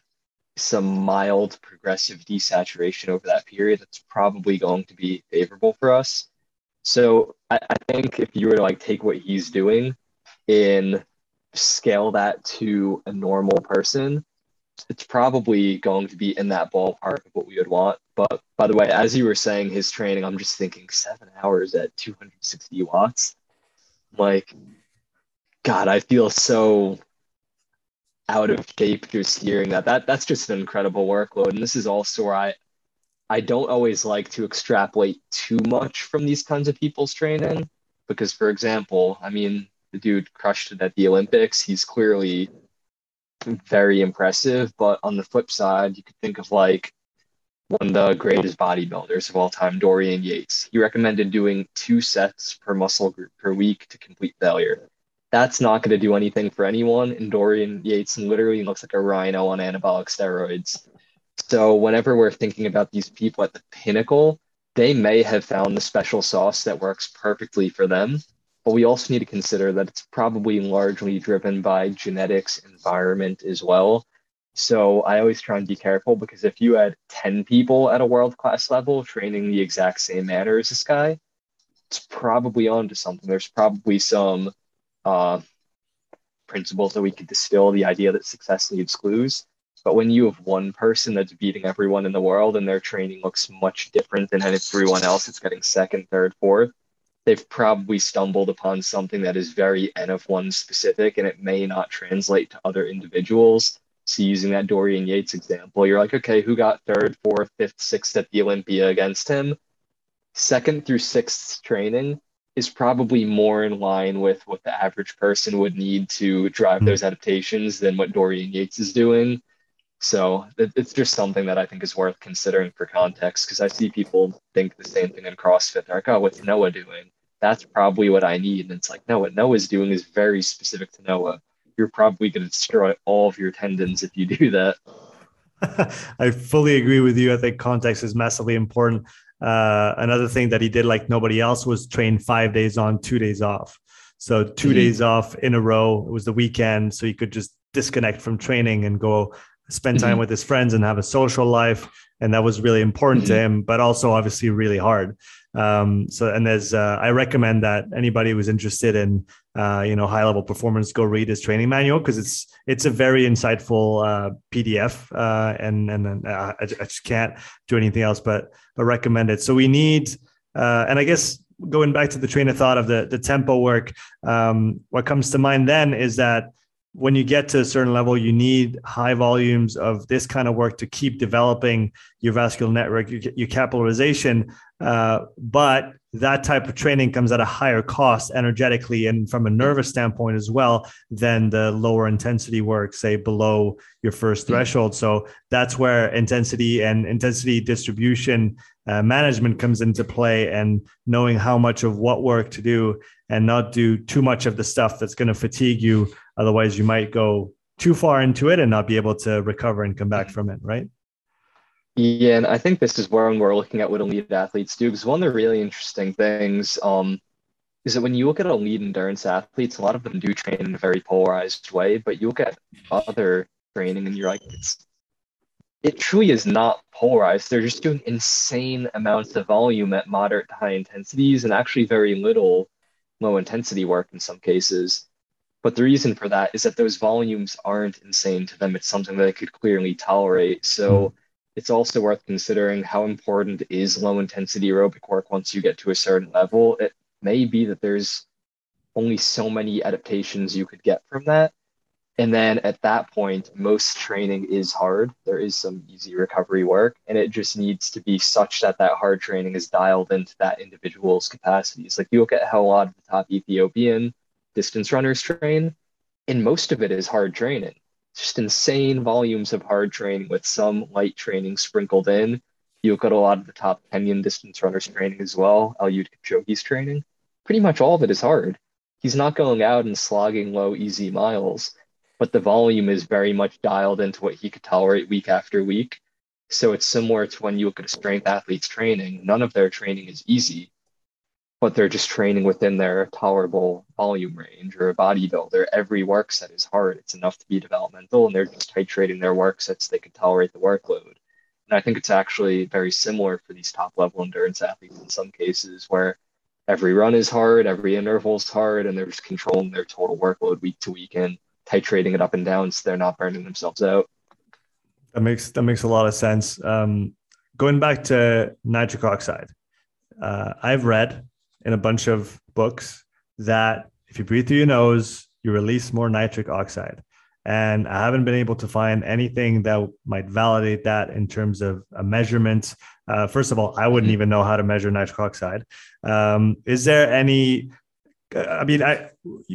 some mild progressive desaturation over that period, that's probably going to be favorable for us. So I, I think if you were to like take what he's doing and scale that to a normal person, it's probably going to be in that ballpark of what we would want. But by the way, as you were saying his training, I'm just thinking seven hours at 260 watts. Like, God, I feel so out of shape just hearing that. That that's just an incredible workload. And this is also where I I don't always like to extrapolate too much from these kinds of people's training. Because for example, I mean, the dude crushed it at the Olympics. He's clearly very impressive. But on the flip side, you could think of like one of the greatest bodybuilders of all time, Dorian Yates. He recommended doing two sets per muscle group per week to complete failure. That's not going to do anything for anyone. And Dorian Yates literally looks like a rhino on anabolic steroids. So, whenever we're thinking about these people at the pinnacle, they may have found the special sauce that works perfectly for them but we also need to consider that it's probably largely driven by genetics, environment as well. So I always try and be careful because if you had 10 people at a world class level training the exact same manner as this guy, it's probably onto something. There's probably some uh, principles that we could distill the idea that success needs clues. But when you have one person that's beating everyone in the world and their training looks much different than everyone else, it's getting second, third, fourth, they've probably stumbled upon something that is very N of one specific and it may not translate to other individuals. So using that Dorian Yates example, you're like, okay, who got third, fourth, fifth, sixth at the Olympia against him? Second through sixth training is probably more in line with what the average person would need to drive mm-hmm. those adaptations than what Dorian Yates is doing. So it's just something that I think is worth considering for context because I see people think the same thing in CrossFit. They're like, oh, what's Noah doing? that's probably what I need. And it's like, no, what Noah's doing is very specific to Noah. You're probably going to destroy all of your tendons if you do that. I fully agree with you. I think context is massively important. Uh, another thing that he did like nobody else was train five days on, two days off. So 2 mm-hmm. days off in a row. It was the weekend, so he could just disconnect from training and go spend time mm-hmm. with his friends and have a social life. And that was really important mm-hmm. to him, but also obviously really hard. Um, so, and there's, uh, I recommend that anybody who's interested in, uh, you know, high level performance, go read his training manual because it's it's a very insightful uh, PDF, uh, and and uh, I, I, just can't do anything else but but recommend it. So we need, uh, and I guess going back to the train of thought of the the tempo work, um, what comes to mind then is that when you get to a certain level, you need high volumes of this kind of work to keep developing your vascular network, your, your capillarization. Uh, but that type of training comes at a higher cost energetically and from a nervous standpoint as well than the lower intensity work, say below your first mm-hmm. threshold. So that's where intensity and intensity distribution uh, management comes into play and knowing how much of what work to do and not do too much of the stuff that's going to fatigue you. Otherwise, you might go too far into it and not be able to recover and come back from it, right? Yeah, and I think this is where we're looking at what elite athletes do. Because one of the really interesting things um, is that when you look at elite endurance athletes, a lot of them do train in a very polarized way. But you look at other training, and you're like, it's it truly is not polarized. They're just doing insane amounts of volume at moderate to high intensities, and actually very little low intensity work in some cases. But the reason for that is that those volumes aren't insane to them. It's something that they could clearly tolerate. So. Mm it's also worth considering how important is low intensity aerobic work once you get to a certain level. It may be that there's only so many adaptations you could get from that. And then at that point, most training is hard. There is some easy recovery work, and it just needs to be such that that hard training is dialed into that individual's capacities. Like you look at how a lot of the top Ethiopian distance runners train, and most of it is hard training just insane volumes of hard training with some light training sprinkled in. You look at a lot of the top Kenyan distance runners training as well, Eliud Kipchoge's training. Pretty much all of it is hard. He's not going out and slogging low, easy miles, but the volume is very much dialed into what he could tolerate week after week. So it's similar to when you look at a strength athlete's training. None of their training is easy but they're just training within their tolerable volume range or a bodybuilder. Every work set is hard. It's enough to be developmental, and they're just titrating their work sets so they can tolerate the workload. And I think it's actually very similar for these top level endurance athletes in some cases where every run is hard, every interval is hard, and they're just controlling their total workload week to week and titrating it up and down so they're not burning themselves out. That makes that makes a lot of sense. Um, going back to nitric oxide, uh, I've read in a bunch of books that if you breathe through your nose, you release more nitric oxide. And I haven't been able to find anything that might validate that in terms of a measurement. Uh, first of all, I wouldn't even know how to measure nitric oxide. Um, is there any? I mean, I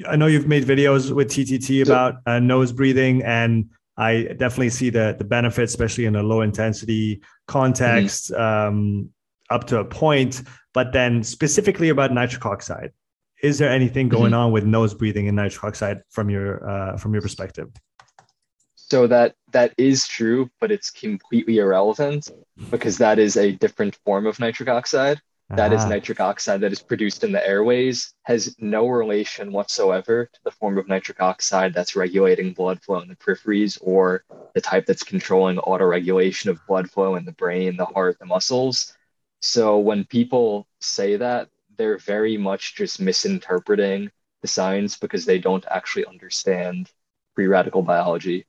I know you've made videos with TTT about uh, nose breathing, and I definitely see the the benefits, especially in a low intensity context. Mm-hmm. Um, up to a point, but then specifically about nitric oxide, is there anything mm-hmm. going mm-hmm. on with nose breathing and nitric oxide from your uh, from your perspective? So that that is true, but it's completely irrelevant because that is a different form of nitric oxide. That is ah. nitric oxide that is produced in the airways, has no relation whatsoever to the form of nitric oxide that's regulating blood flow in the peripheries or the type that's controlling autoregulation of blood flow in the brain, the heart, the muscles. So when people say that, they're very much just misinterpreting the science because they don't actually understand free radical biology.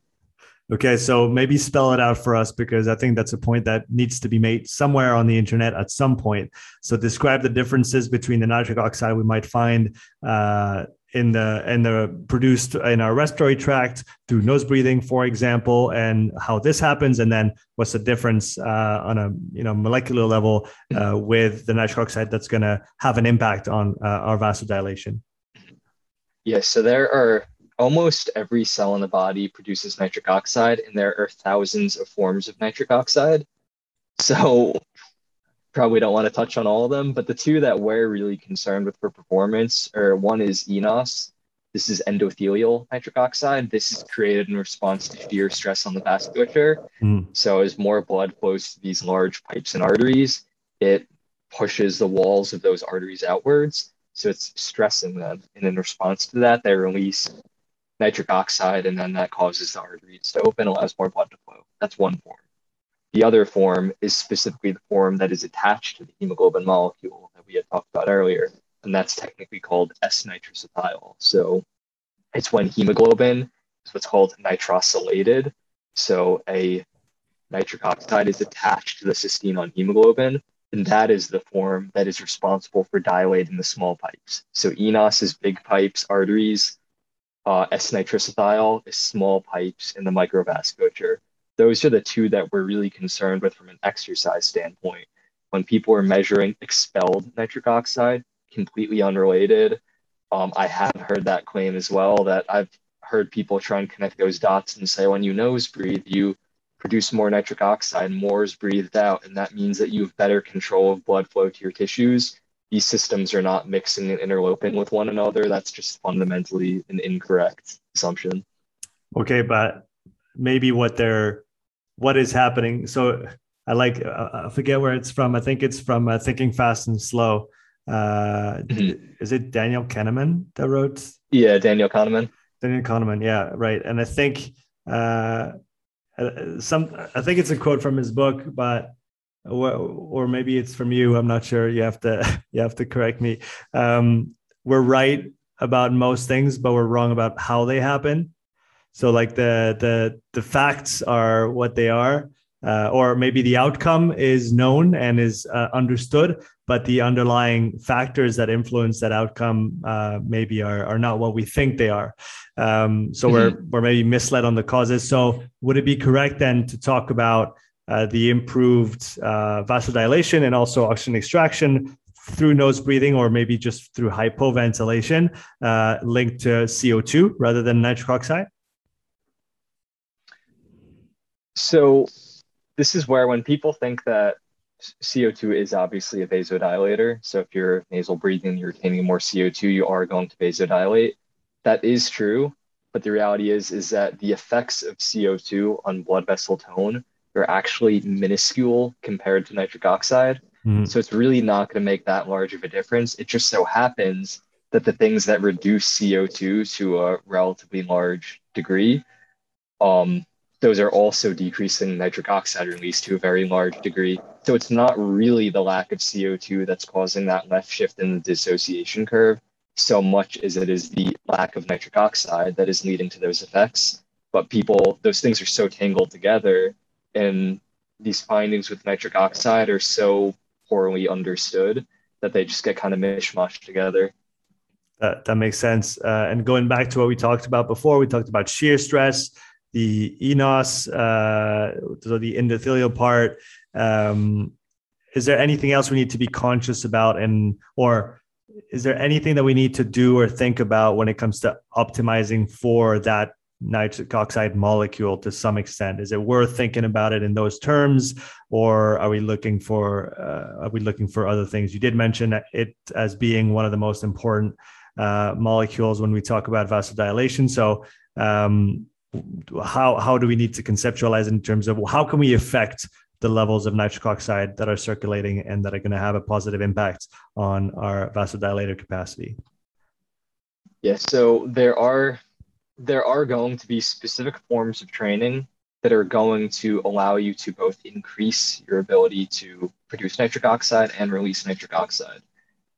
Okay, so maybe spell it out for us because I think that's a point that needs to be made somewhere on the internet at some point. So describe the differences between the nitric oxide we might find uh, in the in the produced in our respiratory tract through nose breathing, for example, and how this happens, and then what's the difference uh, on a you know molecular level uh, with the nitric oxide that's going to have an impact on uh, our vasodilation. Yes, so there are almost every cell in the body produces nitric oxide, and there are thousands of forms of nitric oxide. So probably don't want to touch on all of them, but the two that we're really concerned with for performance are one is eNOS. This is endothelial nitric oxide. This is created in response to shear stress on the vasculature. Mm. So as more blood flows to these large pipes and arteries, it pushes the walls of those arteries outwards. So it's stressing them. And in response to that, they release nitric oxide, and then that causes the arteries to open, allows more blood to flow. That's one form. The other form is specifically the form that is attached to the hemoglobin molecule that we had talked about earlier, and that's technically called S-nitrosothiol. So it's when hemoglobin is what's called nitrosylated. So a nitric oxide is attached to the cysteine on hemoglobin, and that is the form that is responsible for dilating the small pipes. So eNOS is big pipes, arteries. Uh, S-nitrosothiol is small pipes in the microvasculature those are the two that we're really concerned with from an exercise standpoint. When people are measuring expelled nitric oxide, completely unrelated. Um, I have heard that claim as well. That I've heard people try and connect those dots and say when you nose breathe, you produce more nitric oxide, more is breathed out, and that means that you have better control of blood flow to your tissues. These systems are not mixing and interloping with one another. That's just fundamentally an incorrect assumption. Okay, but maybe what they're what is happening. So I like uh, I forget where it's from. I think it's from uh, Thinking Fast and Slow. Uh, mm-hmm. Is it Daniel Kahneman that wrote? Yeah, Daniel Kahneman. Daniel Kahneman. Yeah, right. And I think uh, uh, some. I think it's a quote from his book, but or, or maybe it's from you. I'm not sure. You have to you have to correct me. Um, we're right about most things, but we're wrong about how they happen. So like the the the facts are what they are, uh, or maybe the outcome is known and is uh, understood, but the underlying factors that influence that outcome uh, maybe are, are not what we think they are. Um, so mm-hmm. we're, we're maybe misled on the causes. So would it be correct then to talk about uh, the improved uh, vasodilation and also oxygen extraction through nose breathing or maybe just through hypoventilation uh, linked to CO2 rather than nitric oxide? So, this is where when people think that CO2 is obviously a vasodilator. So, if you're nasal breathing, you're retaining more CO2, you are going to vasodilate. That is true. But the reality is, is that the effects of CO2 on blood vessel tone are actually minuscule compared to nitric oxide. Mm-hmm. So it's really not going to make that large of a difference. It just so happens that the things that reduce CO2 to a relatively large degree, um, those are also decreasing nitric oxide release to a very large degree. So it's not really the lack of CO2 that's causing that left shift in the dissociation curve so much as it is the lack of nitric oxide that is leading to those effects. But people, those things are so tangled together, and these findings with nitric oxide are so poorly understood that they just get kind of mishmashed together. That, that makes sense. Uh, and going back to what we talked about before, we talked about shear stress, the enos, uh, so the endothelial part. Um, is there anything else we need to be conscious about, and or is there anything that we need to do or think about when it comes to optimizing for that nitric oxide molecule to some extent. Is it worth thinking about it in those terms or are we looking for uh, are we looking for other things? You did mention it as being one of the most important uh, molecules when we talk about vasodilation. So um, how how do we need to conceptualize in terms of how can we affect the levels of nitric oxide that are circulating and that are going to have a positive impact on our vasodilator capacity? Yeah so there are there are going to be specific forms of training that are going to allow you to both increase your ability to produce nitric oxide and release nitric oxide.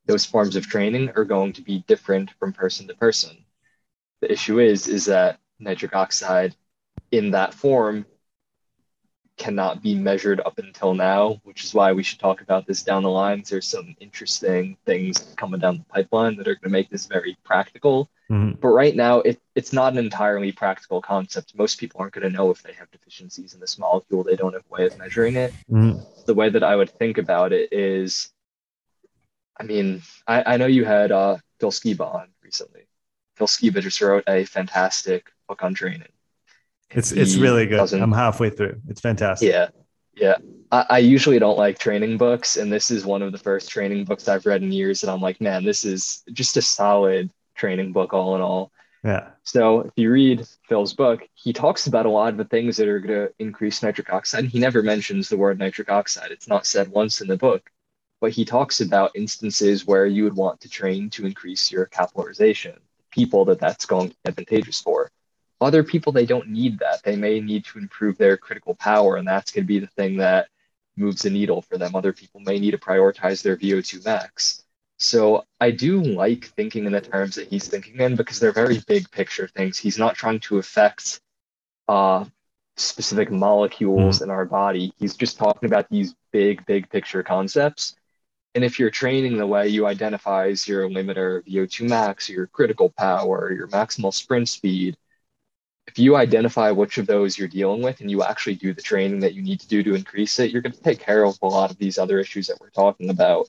Those forms of training are going to be different from person to person. The issue is is that nitric oxide in that form cannot be measured up until now, which is why we should talk about this down the line. There's some interesting things coming down the pipeline that are going to make this very practical. Mm-hmm. But right now, it, it's not an entirely practical concept. Most people aren't going to know if they have deficiencies in this molecule. They don't have a way of measuring it. Mm-hmm. The way that I would think about it is, I mean, I, I know you had uh, Phil Skiba on recently. Phil Skiba just wrote a fantastic book on training it's it's really good. I'm halfway through. It's fantastic. Yeah, yeah. I, I, usually don't like training books, and this is one of the first training books I've read in years. And I'm like, man, this is just a solid training book, all in all. Yeah. So if you read Phil's book, he talks about a lot of the things that are going to increase nitric oxide. He never mentions the word nitric oxide. It's not said once in the book, but he talks about instances where you would want to train to increase your capillarization. People that that's going to be advantageous for. Other people, they don't need that. They may need to improve their critical power, and that's going to be the thing that moves the needle for them. Other people may need to prioritize their VO2 max. So I do like thinking in the terms that he's thinking in because they're very big picture things. He's not trying to affect uh, specific molecules mm. in our body. He's just talking about these big, big picture concepts. And if you're training the way you identify as your limiter, VO2 max, your critical power, your maximal sprint speed, if you identify which of those you're dealing with and you actually do the training that you need to do to increase it, you're going to take care of a lot of these other issues that we're talking about.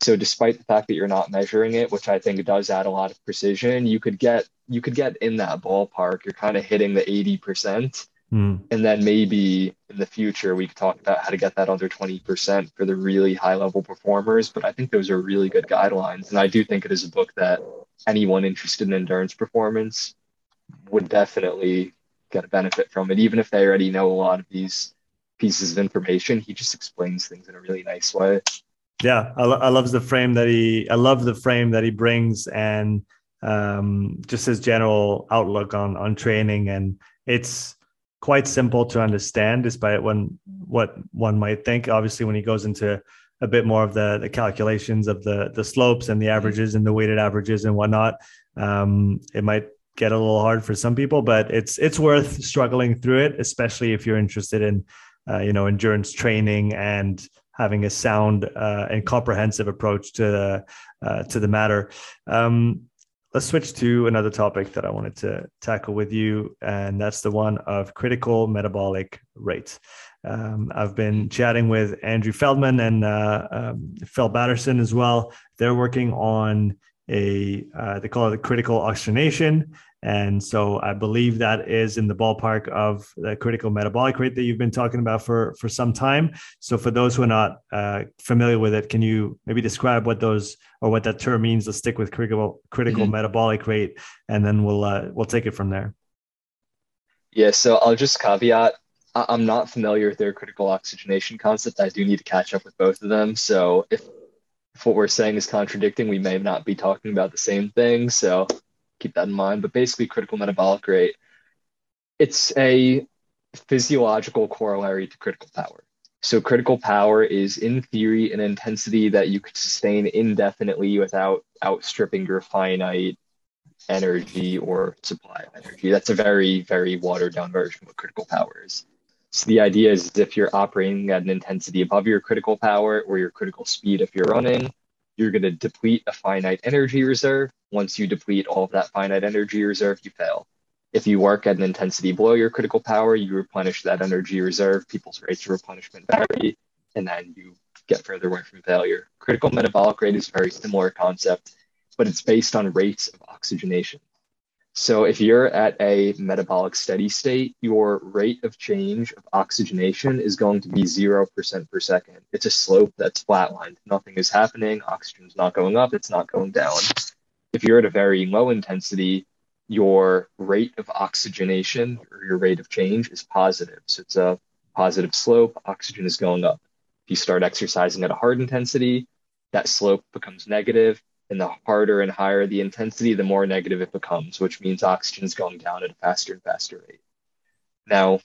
So despite the fact that you're not measuring it, which I think does add a lot of precision, you could get you could get in that ballpark. You're kind of hitting the 80%. Mm. And then maybe in the future we could talk about how to get that under 20% for the really high level performers. But I think those are really good guidelines. And I do think it is a book that anyone interested in endurance performance would definitely get a benefit from it, even if they already know a lot of these pieces of information. He just explains things in a really nice way. Yeah, I, lo- I love the frame that he. I love the frame that he brings, and um, just his general outlook on on training, and it's quite simple to understand, despite when what one might think. Obviously, when he goes into a bit more of the the calculations of the the slopes and the averages and the weighted averages and whatnot, um, it might get a little hard for some people, but it's it's worth struggling through it, especially if you're interested in uh, you know endurance training and having a sound uh, and comprehensive approach to the uh, to the matter. Um, let's switch to another topic that I wanted to tackle with you, and that's the one of critical metabolic rate. Um, I've been chatting with Andrew Feldmann and uh, um, Phil Batterson as well. They're working on a uh, they call it critical oxygenation and so I believe that is in the ballpark of the critical metabolic rate that you've been talking about for, for some time. So for those who are not uh, familiar with it, can you maybe describe what those or what that term means? Let's stick with critical critical mm-hmm. metabolic rate, and then we'll uh, we'll take it from there. Yeah. So I'll just caveat. I'm not familiar with their critical oxygenation concept. I do need to catch up with both of them. So if, if what we're saying is contradicting, we may not be talking about the same thing. So keep that in mind. But basically, critical metabolic rate, it's a physiological corollary to critical power. So critical power is in theory an intensity that you could sustain indefinitely without outstripping your finite energy or supply of energy. That's a very, very watered down version of what critical power is. So the idea is if you're operating at an intensity above your critical power or your critical speed if you're running, you're going to deplete a finite energy reserve. Once you deplete all of that finite energy reserve, you fail. If you work at an intensity below your critical power, you replenish that energy reserve. People's rates of replenishment vary, and then you get further away from failure. Critical metabolic rate is a very similar concept, but it's based on rates of oxygenation. So if you're at a metabolic steady state, your rate of change of oxygenation is going to be 0% per second. It's a slope that's flatlined. Nothing is happening. Oxygen's not going up. It's not going down. If you're at a very low intensity, your rate of oxygenation or your rate of change is positive. So it's a positive slope. Oxygen is going up. If you start exercising at a hard intensity, that slope becomes negative and the harder and higher the intensity, the more negative it becomes, which means oxygen is going down at a faster and faster rate. Now,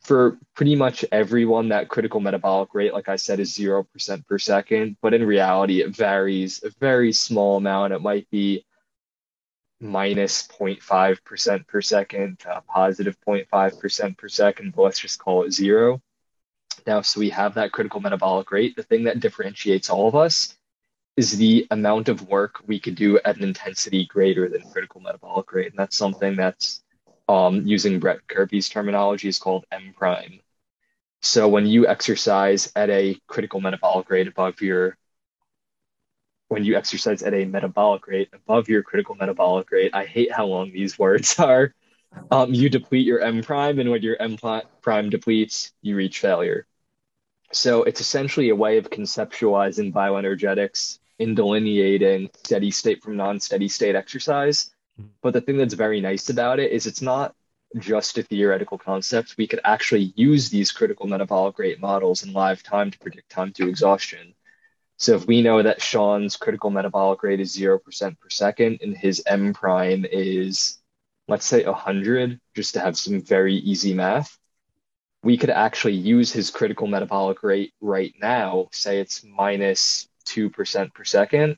for pretty much everyone, that critical metabolic rate, like I said, is 0% per second. But in reality, it varies a very small amount. It might be minus 0.5% per second, uh, positive 0.5% per second, but let's just call it zero. Now, so we have that critical metabolic rate. The thing that differentiates all of us is the amount of work we could do at an intensity greater than critical metabolic rate. And that's something that's um, using Brett Kirby's terminology is called M prime. So when you exercise at a critical metabolic rate above your when you exercise at a metabolic rate above your critical metabolic rate, I hate how long these words are. Um, you deplete your M prime, and when your M prime depletes, you reach failure. So it's essentially a way of conceptualizing bioenergetics in delineating steady state from non-steady state exercise. Hmm. But the thing that's very nice about it is it's not just a theoretical concept. We could actually use these critical metabolic rate models in live time to predict time to exhaustion. So if we know that Sean's critical metabolic rate is 0% per second and his M prime is, let's say, 100, just to have some very easy math, we could actually use his critical metabolic rate right now, say it's minus 2% per second,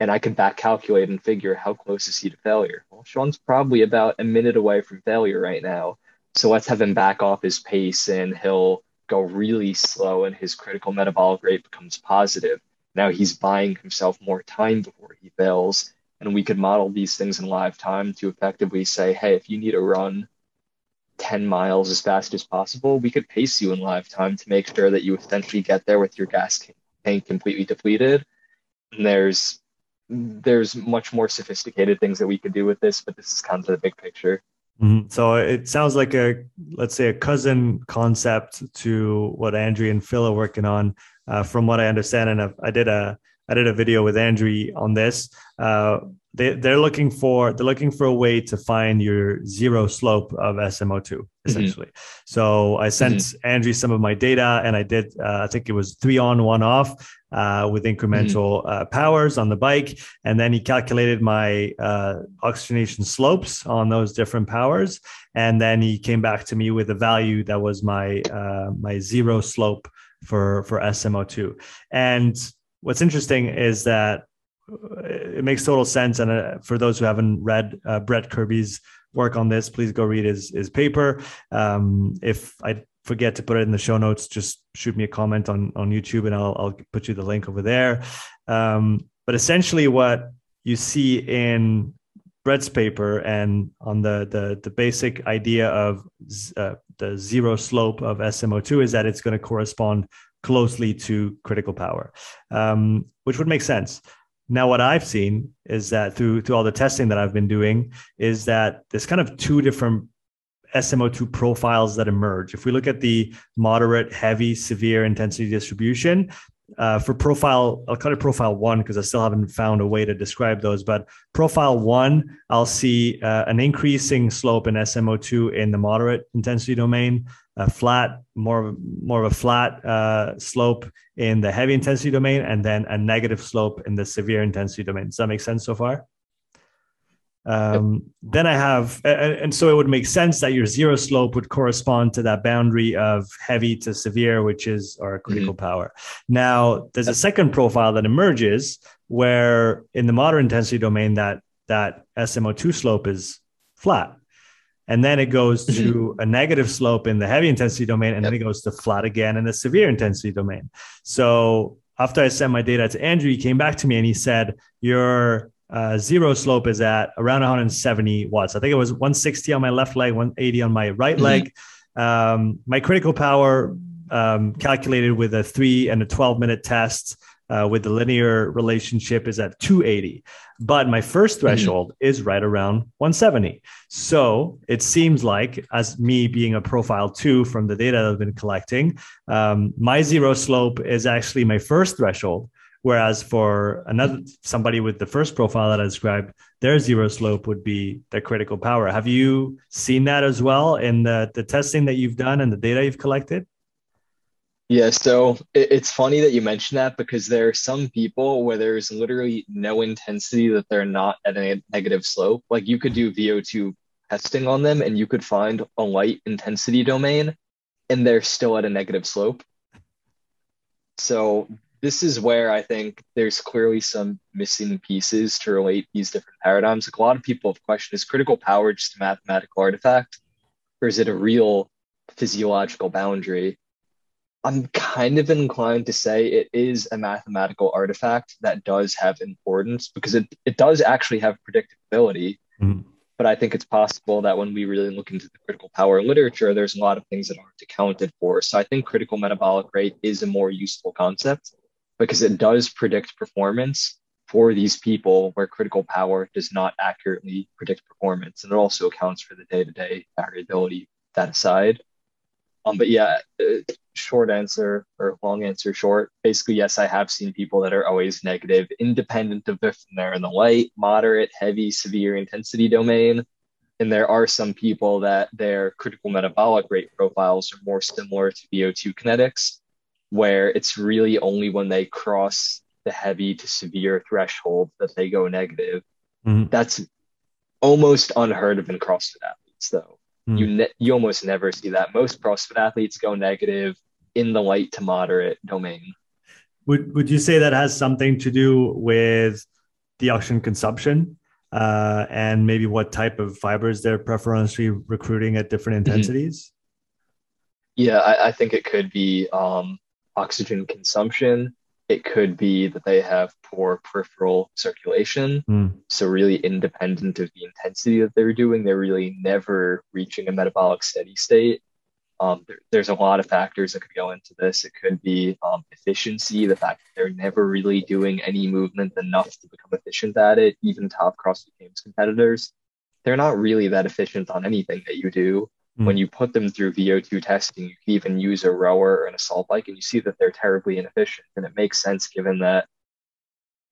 and I could back calculate and figure how close is he to failure. Well, Sean's probably about a minute away from failure right now. So let's have him back off his pace and he'll go really slow and his critical metabolic rate becomes positive. Now he's buying himself more time before he fails. And we could model these things in live time to effectively say, hey, if you need to run 10 miles as fast as possible, we could pace you in live time to make sure that you essentially get there with your gas tank completely depleted. And there's there's much more sophisticated things that we could do with this, but this is kind of the big picture. Mm-hmm. So it sounds like a let's say a cousin concept to what Andrew and Phil are working on, uh, from what I understand. And I, I did a I did a video with Andrew on this. Uh, they, they're looking for they're looking for a way to find your zero slope of SMO2 mm-hmm. essentially. Mm-hmm. So I sent mm-hmm. Andrew some of my data, and I did uh, I think it was three on one off uh, with incremental mm-hmm. uh, powers on the bike, and then he calculated my uh, oxygenation slopes on those different powers, and then he came back to me with a value that was my uh, my zero slope for for SMO2, and what's interesting is that it makes total sense. And uh, for those who haven't read uh, Brett Kirby's work on this, please go read his his paper. Um, if I forget to put it in the show notes, just shoot me a comment on on YouTube, and I'll I'll put you the link over there. Um, but essentially, what you see in Brett's paper and on the the the basic idea of uh, the zero slope of SMO2 is that it's going to correspond closely to critical power, um, which would make sense. Now, what I've seen is that through through all the testing that I've been doing is that there's kind of two different SMO2 profiles that emerge. If we look at the moderate, heavy, severe intensity distribution, uh, for profile, I'll call it profile one because I still haven't found a way to describe those. But profile one, I'll see uh, an increasing slope in SMO2 in the moderate intensity domain, a flat, more of, more of a flat uh, slope in the heavy intensity domain, and then a negative slope in the severe intensity domain. Does that make sense so far? Um, then I have, and so it would make sense that your zero slope would correspond to that boundary of heavy to severe, which is our critical mm-hmm. power. Now, there's a second profile that emerges where in the moderate intensity domain, that that SMO2 slope is flat. And then it goes to a negative slope in the heavy intensity domain, and yep. then it goes to flat again in the severe intensity domain. So after I sent my data to Andrew, he came back to me and he said, Your uh, zero slope is at around 170 watts. I think it was 160 on my left leg, 180 on my right mm-hmm. leg. Um, my critical power um, calculated with a three and a 12 minute test uh, with the linear relationship is at 280. But my first mm-hmm. threshold is right around 170. So it seems like, as me being a profile two from the data that I've been collecting, um, my zero slope is actually my first threshold Whereas for another somebody with the first profile that I described, their zero slope would be their critical power. Have you seen that as well in the, the testing that you've done and the data you've collected? Yeah, so it's funny that you mentioned that because there are some people where there's literally no intensity that they're not at a negative slope. Like you could do VO2 testing on them and you could find a light intensity domain and they're still at a negative slope. So this is where I think there's clearly some missing pieces to relate these different paradigms. Like a lot of people have questioned is critical power just a mathematical artifact, or is it a real physiological boundary? I'm kind of inclined to say it is a mathematical artifact that does have importance because it, it does actually have predictability. Mm-hmm. But I think it's possible that when we really look into the critical power literature, there's a lot of things that aren't accounted for. So I think critical metabolic rate is a more useful concept because it does predict performance for these people where critical power does not accurately predict performance. And it also accounts for the day to day variability, that aside. Um, but yeah, uh, short answer or long answer short. Basically, yes, I have seen people that are always negative, independent of if they're in the light, moderate, heavy, severe intensity domain. And there are some people that their critical metabolic rate profiles are more similar to VO2 kinetics, where it's really only when they cross the heavy to severe threshold that they go negative. Mm-hmm. That's almost unheard of in CrossFit athletes, though. Mm-hmm. You ne- you almost never see that. Most CrossFit athletes go negative in the light to moderate domain. Would Would you say that has something to do with the oxygen consumption uh, and maybe what type of fibers they're preferentially recruiting at different mm-hmm. intensities? Mm-hmm. Yeah, I, I, think it could be um, oxygen consumption. It could be that they have poor peripheral circulation. Mm. So, really independent of the intensity that they're doing, they're really never reaching a metabolic steady state. Um, there, there's a lot of factors that could go into this. It could be um, efficiency, the fact that they're never really doing any movement enough to become efficient at it. Even top CrossFit Games competitors, they're not really that efficient on anything that you do. Mm. When you put them through VO2 testing, you can even use a rower or an assault bike, and you see that they're terribly inefficient. And it makes sense given that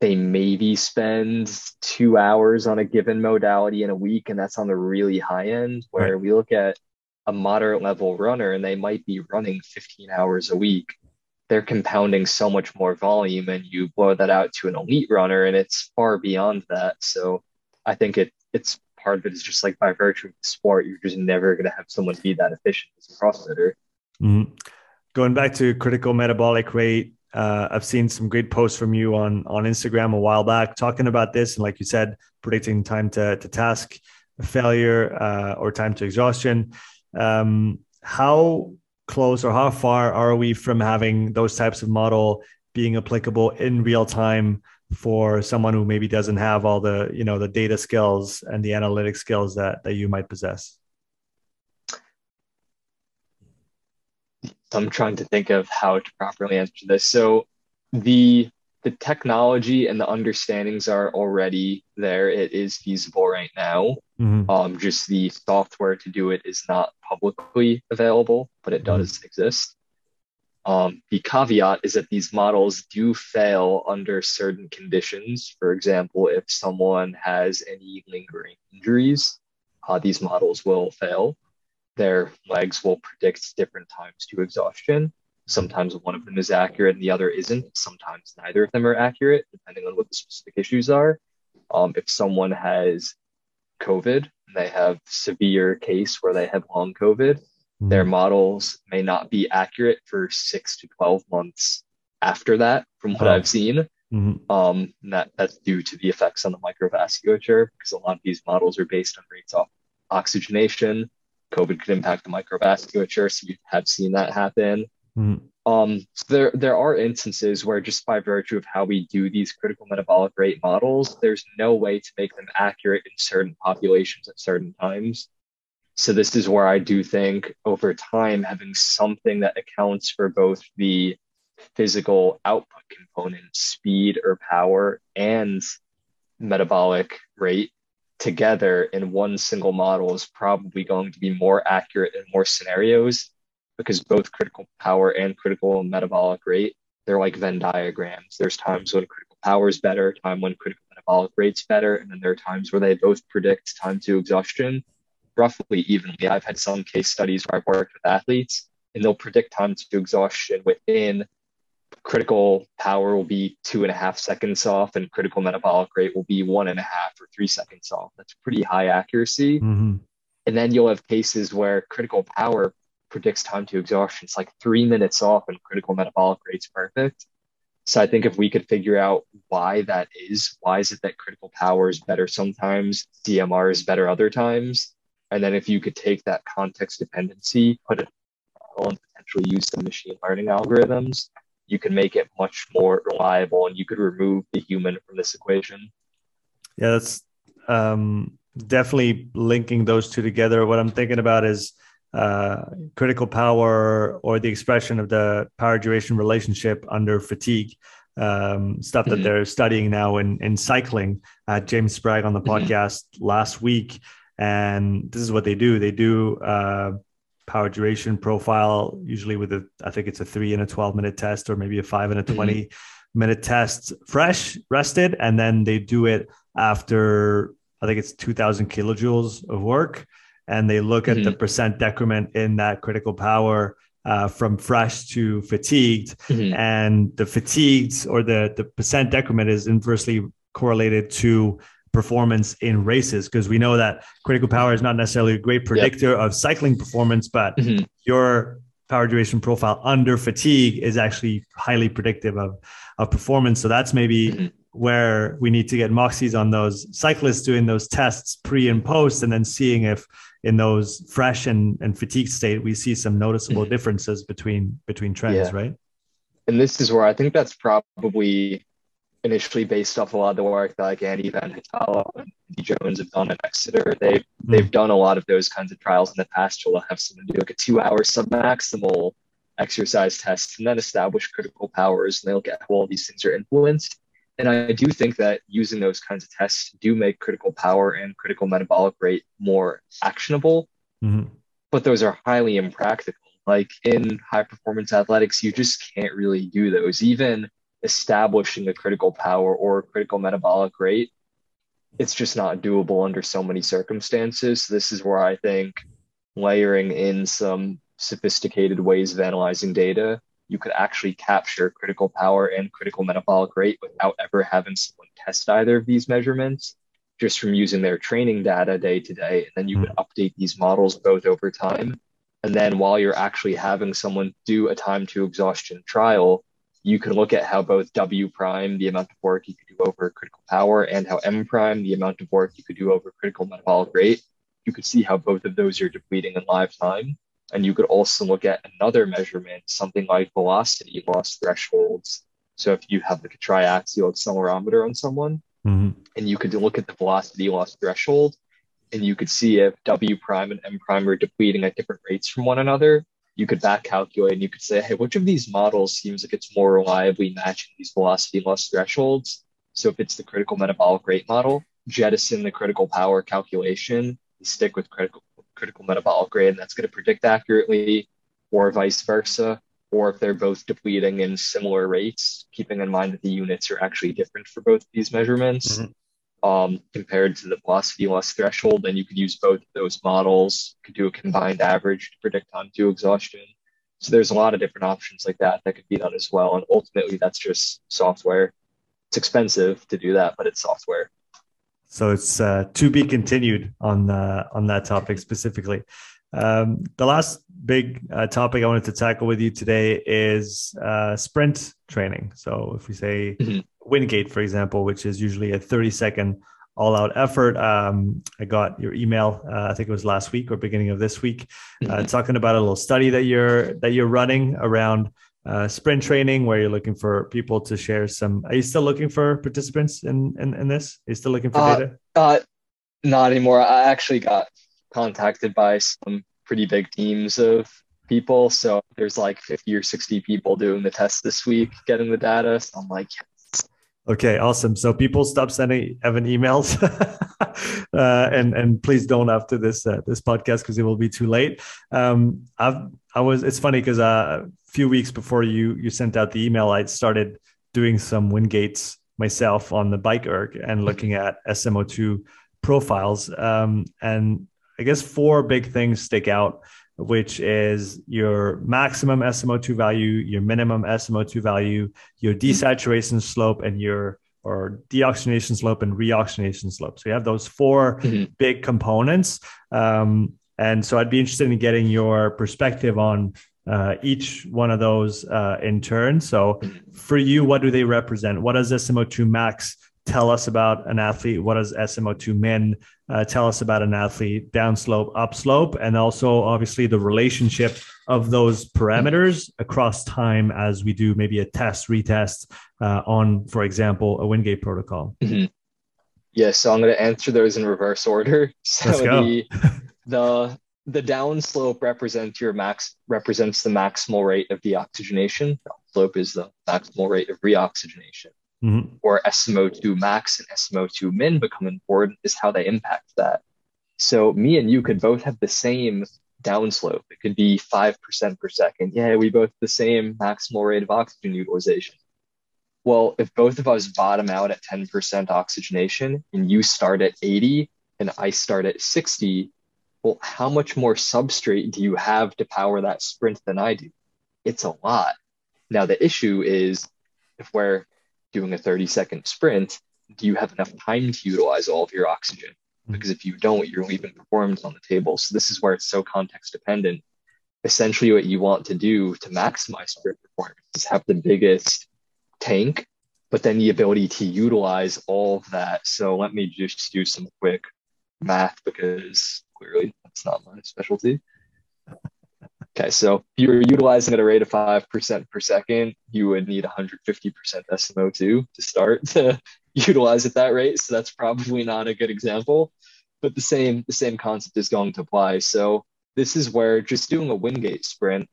they maybe spend two hours on a given modality in a week, and that's on the really high end. Where right. we look at a moderate level runner, and they might be running 15 hours a week. They're compounding so much more volume, and you blow that out to an elite runner, and it's far beyond that. So I think it it's part of it is just like by virtue of the sport, you're just never going to have someone be that efficient as a CrossFitter. Mm-hmm. Going back to critical metabolic rate, uh, I've seen some great posts from you on on Instagram a while back talking about this, and like you said, predicting time to to task failure uh, or time to exhaustion. Um, how close or how far are we from having those types of model being applicable in real time for someone who maybe doesn't have all the you know the data skills and the analytic skills that that you might possess? I'm trying to think of how to properly answer this. So the the technology and the understandings are already there. It is feasible right now. Mm-hmm. um, just the software to do it is not publicly available but it does mm-hmm. exist um, the caveat is that these models do fail under certain conditions. For example, if someone has any lingering injuries, uh, these models will fail. Their legs will predict different times to exhaustion. Sometimes one of them is accurate and the other isn't. Sometimes neither of them are accurate, depending on what the specific issues are. Um, if someone has COVID, and they have severe case where they have long COVID, their mm-hmm. models may not be accurate for six to 12 months after that, from what oh. I've seen. Mm-hmm. Um, that, that's due to the effects on the microvasculature because a lot of these models are based on rates of oxygenation. COVID could impact the microvasculature, so you have seen that happen. Mm-hmm. Um, so there, there are instances where just by virtue of how we do these critical metabolic rate models, there's no way to make them accurate in certain populations at certain times. So this is where I do think over time having something that accounts for both the physical output component, speed or power, and metabolic rate together in one single model is probably going to be more accurate in more scenarios because both critical power and critical metabolic rate they're like Venn diagrams. There's times when critical power is better, time when critical metabolic rate's better, and then there are times where they both predict time to exhaustion roughly evenly. I've had some case studies where I've worked with athletes and they'll predict time to exhaustion within critical power will be two and a half seconds off and critical metabolic rate will be one and a half or three seconds off. That's pretty high accuracy. Mm-hmm. And then you'll have cases where critical power predicts time to exhaustion. It's like three minutes off and critical metabolic rate's perfect. So I think if we could figure out why that is, why is it that critical power is better sometimes, CMR is better other times, and then if you could take that context dependency, put it and potentially use some machine learning algorithms, you can make it much more reliable and you could remove the human from this equation. Yeah, that's um, definitely linking those two together. What I'm thinking about is uh, critical power or the expression of the power duration relationship under fatigue. Um, stuff that mm-hmm. they're studying now in, in cycling. Uh, James Spragg on the mm-hmm. podcast mm-hmm. last week and this is what they do. They do uh, power duration profile, usually with a, I think it's a three and a 12 minute test, or maybe a five and a mm-hmm. 20 mm-hmm. minute test, fresh, rested. And then they do it after, I think it's 2000 kilojoules of work. And they look mm-hmm. at the mm-hmm. percent decrement in that critical power uh, from fresh to fatigued. Mm-hmm. And the fatigued or the, the percent decrement is inversely correlated to performance in races because we know that critical power is not necessarily a great predictor yep. of cycling performance, but mm-hmm. your power duration profile under fatigue is actually highly predictive of, of performance. So that's maybe mm-hmm. where we need to get moxies on those cyclists doing those tests pre and post, and then seeing if in those fresh and, and fatigue state we see some noticeable mm-hmm. differences between between trends, yeah. right? And this is where I think that's probably initially based off a lot of the work that like Anni Vanhatalo and Andy Jones have done at Exeter. They've mm. they've done a lot of those kinds of trials in the past. We'll have someone do like a two hour submaximal exercise test and then establish critical powers and they look at how all these things are influenced. And I do think that using those kinds of tests do make critical power and critical metabolic rate more actionable. Mm-hmm. But those are highly impractical. Like in high performance athletics, you just can't really do those. Even establishing a critical power or critical metabolic rate, it's just not doable under so many circumstances. This is where I think layering in some sophisticated ways of analyzing data, you could actually capture critical power and critical metabolic rate without ever having someone test either of these measurements, just from using their training data day to day. And then you could mm-hmm. update these models both over time. And then while you're actually having someone do a time to exhaustion trial, you can look at how both W prime, the amount of work you could do over critical power, and how M prime, the amount of work you could do over critical metabolic rate. You could see how both of those are depleting in live time. And you could also look at another measurement, something like velocity loss thresholds. So if you have like a triaxial accelerometer on someone, Mhm. and you could look at the velocity loss threshold, and you could see if W prime and M prime are depleting at different rates from one another. You could back calculate and you could say, hey, which of these models seems like it's more reliably matching these velocity loss thresholds? So if it's the critical metabolic rate model, jettison the critical power calculation and stick with critical critical metabolic rate, and that's going to predict accurately, or vice versa. Or if they're both depleting in similar rates, keeping in mind that the units are actually different for both these measurements Mhm. Um, compared to the velocity loss threshold, then you could use both of those models, you could do a combined average to predict time to exhaustion. So there's a lot of different options like that that could be done as well. And ultimately, that's just software. It's expensive to do that, but it's software. So it's uh, to be continued on uh, on that topic specifically. Um, the last big uh, topic I wanted to tackle with you today is uh, sprint training. So if we say Mhm. Wingate, for example, which is usually a 30 second all out effort, um, I got your email. Uh, I think it was last week or beginning of this week, uh, Mhm. talking about a little study that you're that you're running around uh, sprint training, where you're looking for people to share some. Are you still looking for participants in in, in this? Are you still looking for Uh, data? Uh, not anymore. I actually got contacted by some pretty big teams of people. So there's like 50 or 60 people doing the test this week, getting the data. So I'm like, Okay, awesome. So people stop sending Evan emails, uh, and and please don't after this uh, this podcast because it will be too late. Um, I've I was it's funny because uh, a few weeks before you you sent out the email, I started doing some Wingates myself on the bike erg and looking at SMO2 profiles. Um, and I guess four big things stick out, which is your maximum SMO2 value, your minimum SMO2 value, your desaturation slope, and your or deoxygenation slope and reoxygenation slope. So you have those 4 Mhm. big components. Um, and so I'd be interested in getting your perspective on uh, each one of those uh, in turn. So Mhm. for you, what do they represent? What does SMO2 max tell us about an athlete? What does SMO2 min uh, tell us about an athlete? Downslope, upslope, and also obviously the relationship of those parameters across time as we do maybe a test, retest uh, on, for example, a Wingate protocol. Yeah, so I'm going to answer those in reverse order. So Let's go. the the the downslope represents your max represents the maximal rate of deoxygenation. The upslope is the maximal rate of reoxygenation. Mhm. Or SMO2 max and SMO2 min become important is how they impact that. So me and you could both have the same downslope. It could be five percent per second. Yeah, we both the same maximal rate of oxygen utilization. Well, if both of us bottom out at 10% oxygenation and you start at 80 and I start at 60, well, how much more substrate do you have to power that sprint than I do? It's a lot. Now, the issue is if we're doing a 30 second sprint, do you have enough time to utilize all of your oxygen? Mm-hmm. Because if you don't, you're leaving performance on the table. So, this is where it's so context dependent. Essentially, what you want to do to maximize sprint performance is have the biggest tank, but then the ability to utilize all of that. So let me just do some quick math because clearly that's not my specialty. Okay, so if you were utilizing at a rate of 5% per second, you would need 150% SMO2 to start to utilize at that rate. So that's probably not a good example, but the same the same concept is going to apply. So this is where just doing a Wingate sprint,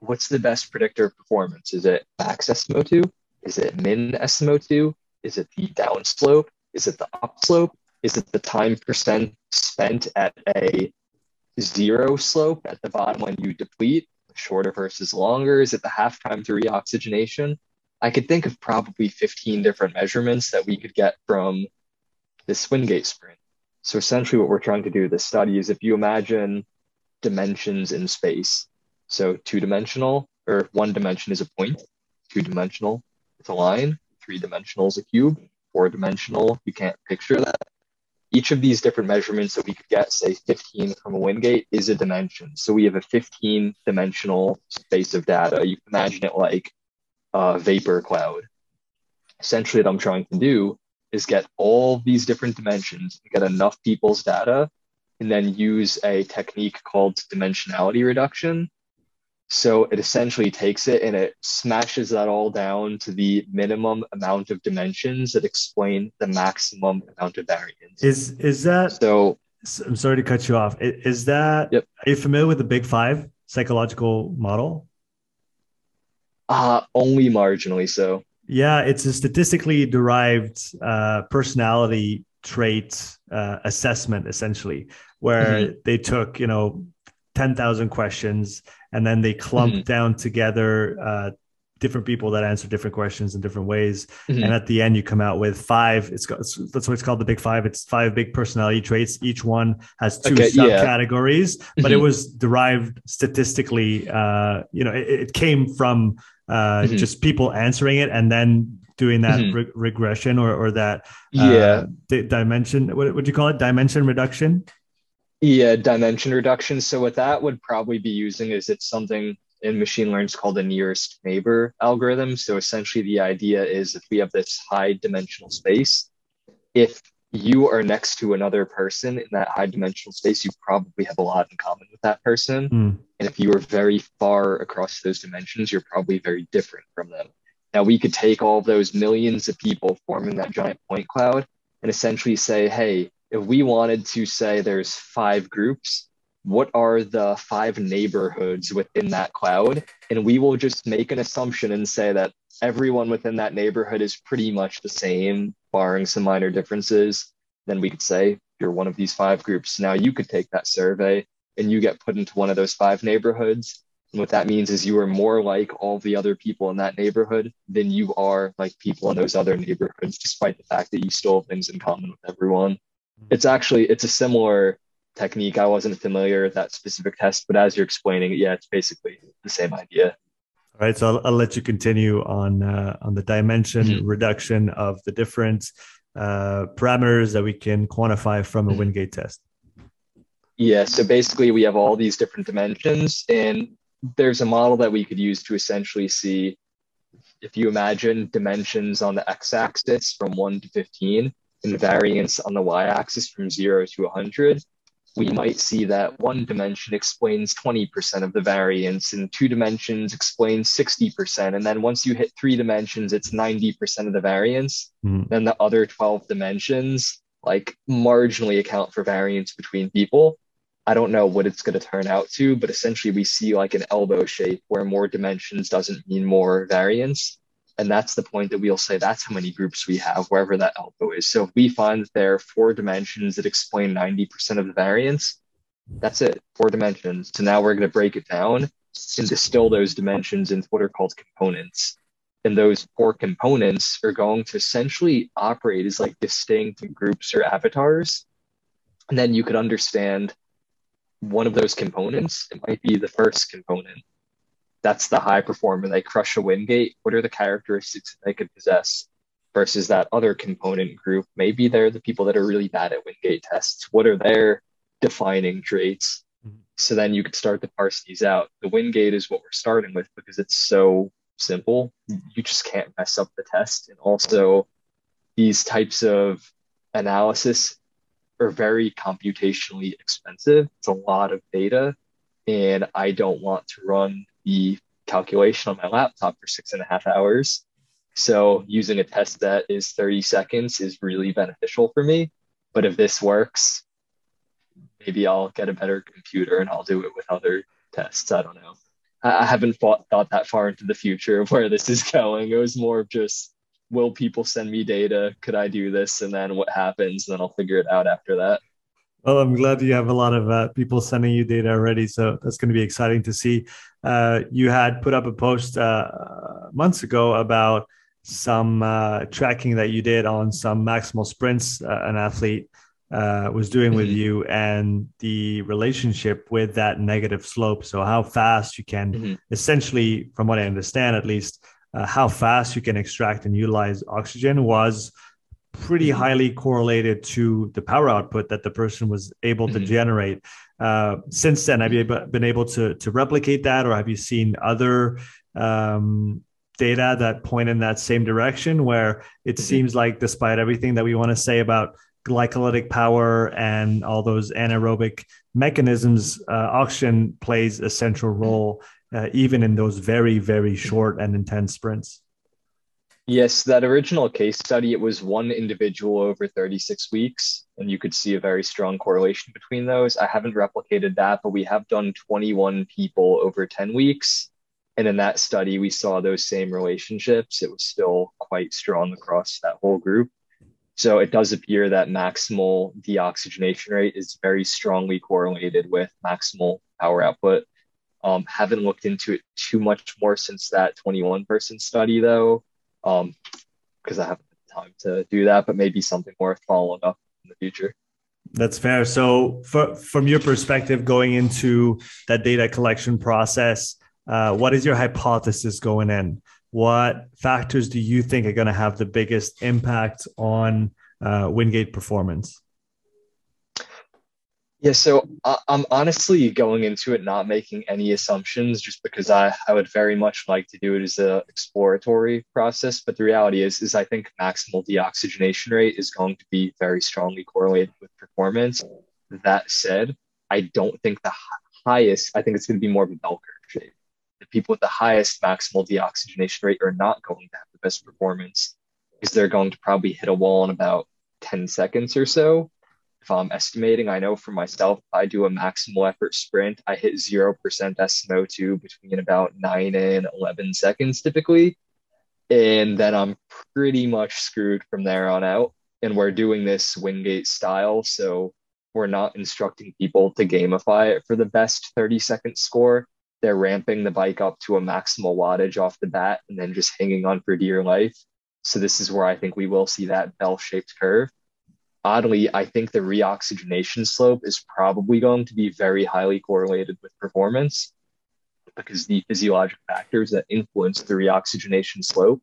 what's the best predictor of performance? Is it max SMO2? Is it min SMO2? Is it the downslope? Is it the upslope? Is it the time percent spent at a zero slope at the bottom when you deplete, shorter versus longer? Is it the half time to reoxygenation? I could think of probably 15 different measurements that we could get from this Wingate sprint. So essentially what we're trying to do with this study is if you imagine dimensions in space, so two dimensional or one dimension is a point, two dimensional it's a line, three dimensional is a cube, four dimensional, you can't picture that. Each of these different measurements that we could get, say 15 from a Wingate, is a dimension. So we have a 15 dimensional space of data. You can imagine it like a vapor cloud. Essentially, what I'm trying to do is get all these different dimensions get enough people's data and then use a technique called dimensionality reduction. So it essentially takes it and it smashes that all down to the minimum amount of dimensions that explain the maximum amount of variance. Is is that so? I'm sorry to cut you off. Is that yep. are you familiar with the Big Five psychological model? Uh only marginally so. Yeah, it's a statistically derived uh, personality trait uh, assessment, essentially, where mm-hmm. they took you know ten thousand questions and then they clump mm-hmm. down together uh, different people that answer different questions in different ways mm-hmm. and at the end you come out with five it's, got, it's, that's what it's called the big five it's five big personality traits each one has two okay, subcategories yeah. but it mm-hmm. was derived statistically uh, you know it, it came from uh, mm-hmm. just people answering it and then doing that mm-hmm. re- regression or, or that uh, yeah di- dimension what would you call it dimension reduction yeah dimension reduction so what that would probably be using is it's something in machine learning is called a nearest neighbor algorithm. So essentially, the idea is if we have this high dimensional space, if you are next to another person in that high dimensional space, you probably have a lot in common with that person. Mm. And if you are very far across those dimensions, you're probably very different from them. Now, we could take all those millions of people forming that giant point cloud and essentially say, hey, if we wanted to say there's five groups, what are the five neighborhoods within that cloud? And we will just make an assumption and say that everyone within that neighborhood is pretty much the same, barring some minor differences. Then we could say you're one of these five groups. Now you could take that survey and you get put into one of those five neighborhoods. And what that means is you are more like all the other people in that neighborhood than you are like people in those other neighborhoods, despite the fact that you still have things in common with everyone. It's actually it's a similar technique. I wasn't familiar with that specific test, but as you're explaining it, yeah, it's basically the same idea. All right, so I'll, I'll let you continue on uh, on the dimension mm-hmm. reduction of the different uh, parameters that we can quantify from a mm-hmm. Wingate test. Yeah, so basically we have all these different dimensions, and there's a model that we could use to essentially see if you imagine dimensions on the x-axis from 1 to 15 and variance on the y-axis from 0 to 100 we might see that one dimension explains 20% of the variance and two dimensions explains 60%. And then once you hit three dimensions, it's 90% of the variance. Mm. Then the other 12 dimensions like marginally account for variance between people. I don't know what it's going to turn out to, but essentially we see like an elbow shape where more dimensions doesn't mean more variance. And that's the point that we'll say that's how many groups we have, wherever that elbow is. So if we find that there are four dimensions that explain 90% of the variance, that's it, four dimensions. So now we're going to break it down and distill those dimensions into what are called components. And those four components are going to essentially operate as like distinct groups or avatars. And then you could understand one of those components. It might be the first component that's the high performer. They crush a Wingate. What are the characteristics that they could possess versus that other component group? Maybe they're the people that are really bad at Wingate tests. What are their defining traits? Mm-hmm. So then you could start to parse these out. The Wingate is what we're starting with because it's so simple. You just can't mess up the test. And also, these types of analysis are very computationally expensive. It's a lot of data. And I don't want to run the calculation on my laptop for six and a half hours. So using a test that is 30 seconds is really beneficial for me. But if this works, maybe I'll get a better computer and I'll do it with other tests. I don't know. I haven't thought, thought that far into the future of where this is going. It was more of just, will people send me data? Could I do this? And then what happens? And then I'll figure it out after that. Well, I'm glad you have a lot of uh, people sending you data already. So that's going to be exciting to see. Uh, you had put up a post uh, months ago about some uh, tracking that you did on some maximal sprints uh, an athlete uh, was doing mm-hmm. with you and the relationship with that negative slope. So, how fast you can mm-hmm. essentially, from what I understand at least, how fast you can extract and utilize oxygen was pretty mm-hmm. highly correlated to the power output that the person was able to mm-hmm. generate. Uh, since then, have you been able to to replicate that, or have you seen other um, data that point in that same direction? Where it mm-hmm. seems like, despite everything that we want to say about glycolytic power and all those anaerobic mechanisms, uh, oxygen plays a central role, uh, even in those very, very short and intense sprints. Yes, that original case study, it was one individual over 36 weeks, and you could see a very strong correlation between those. I haven't replicated that, but we have done 21 people over 10 weeks. And in that study, we saw those same relationships. It was still quite strong across that whole group. So it does appear that maximal deoxygenation rate is very strongly correlated with maximal power output. Um, haven't looked into it too much more since that 21 person study, though um, because I haven't had time to do that, but maybe something worth following up in the future. That's fair. So, for, from your perspective, going into that data collection process, uh, what is your hypothesis going in? What factors do you think are going to have the biggest impact on uh, Wingate performance? Yeah, so uh, I, am honestly going into it not making any assumptions just because I, I would very much like to do it as an exploratory process. But the reality is, is I think maximal deoxygenation rate is going to be very strongly correlated with performance. That said, I don't think the highest, I think it's going to be more of a bell curve shape. The people with the highest maximal deoxygenation rate are not going to have the best performance because they're going to probably hit a wall in about 10 seconds or so if I'm estimating, I know for myself, I do a maximal effort sprint, I hit 0% SMO2 between about 9 and 11 seconds typically. And then I'm pretty much screwed from there on out. And we're doing this Wingate style. So we're not instructing people to gamify it for the best 30 second score. They're ramping the bike up to a maximal wattage off the bat and then just hanging on for dear life. So this is where I think we will see that bell shaped curve oddly, I think the reoxygenation slope is probably going to be very highly correlated with performance because the physiologic factors that influence the reoxygenation slope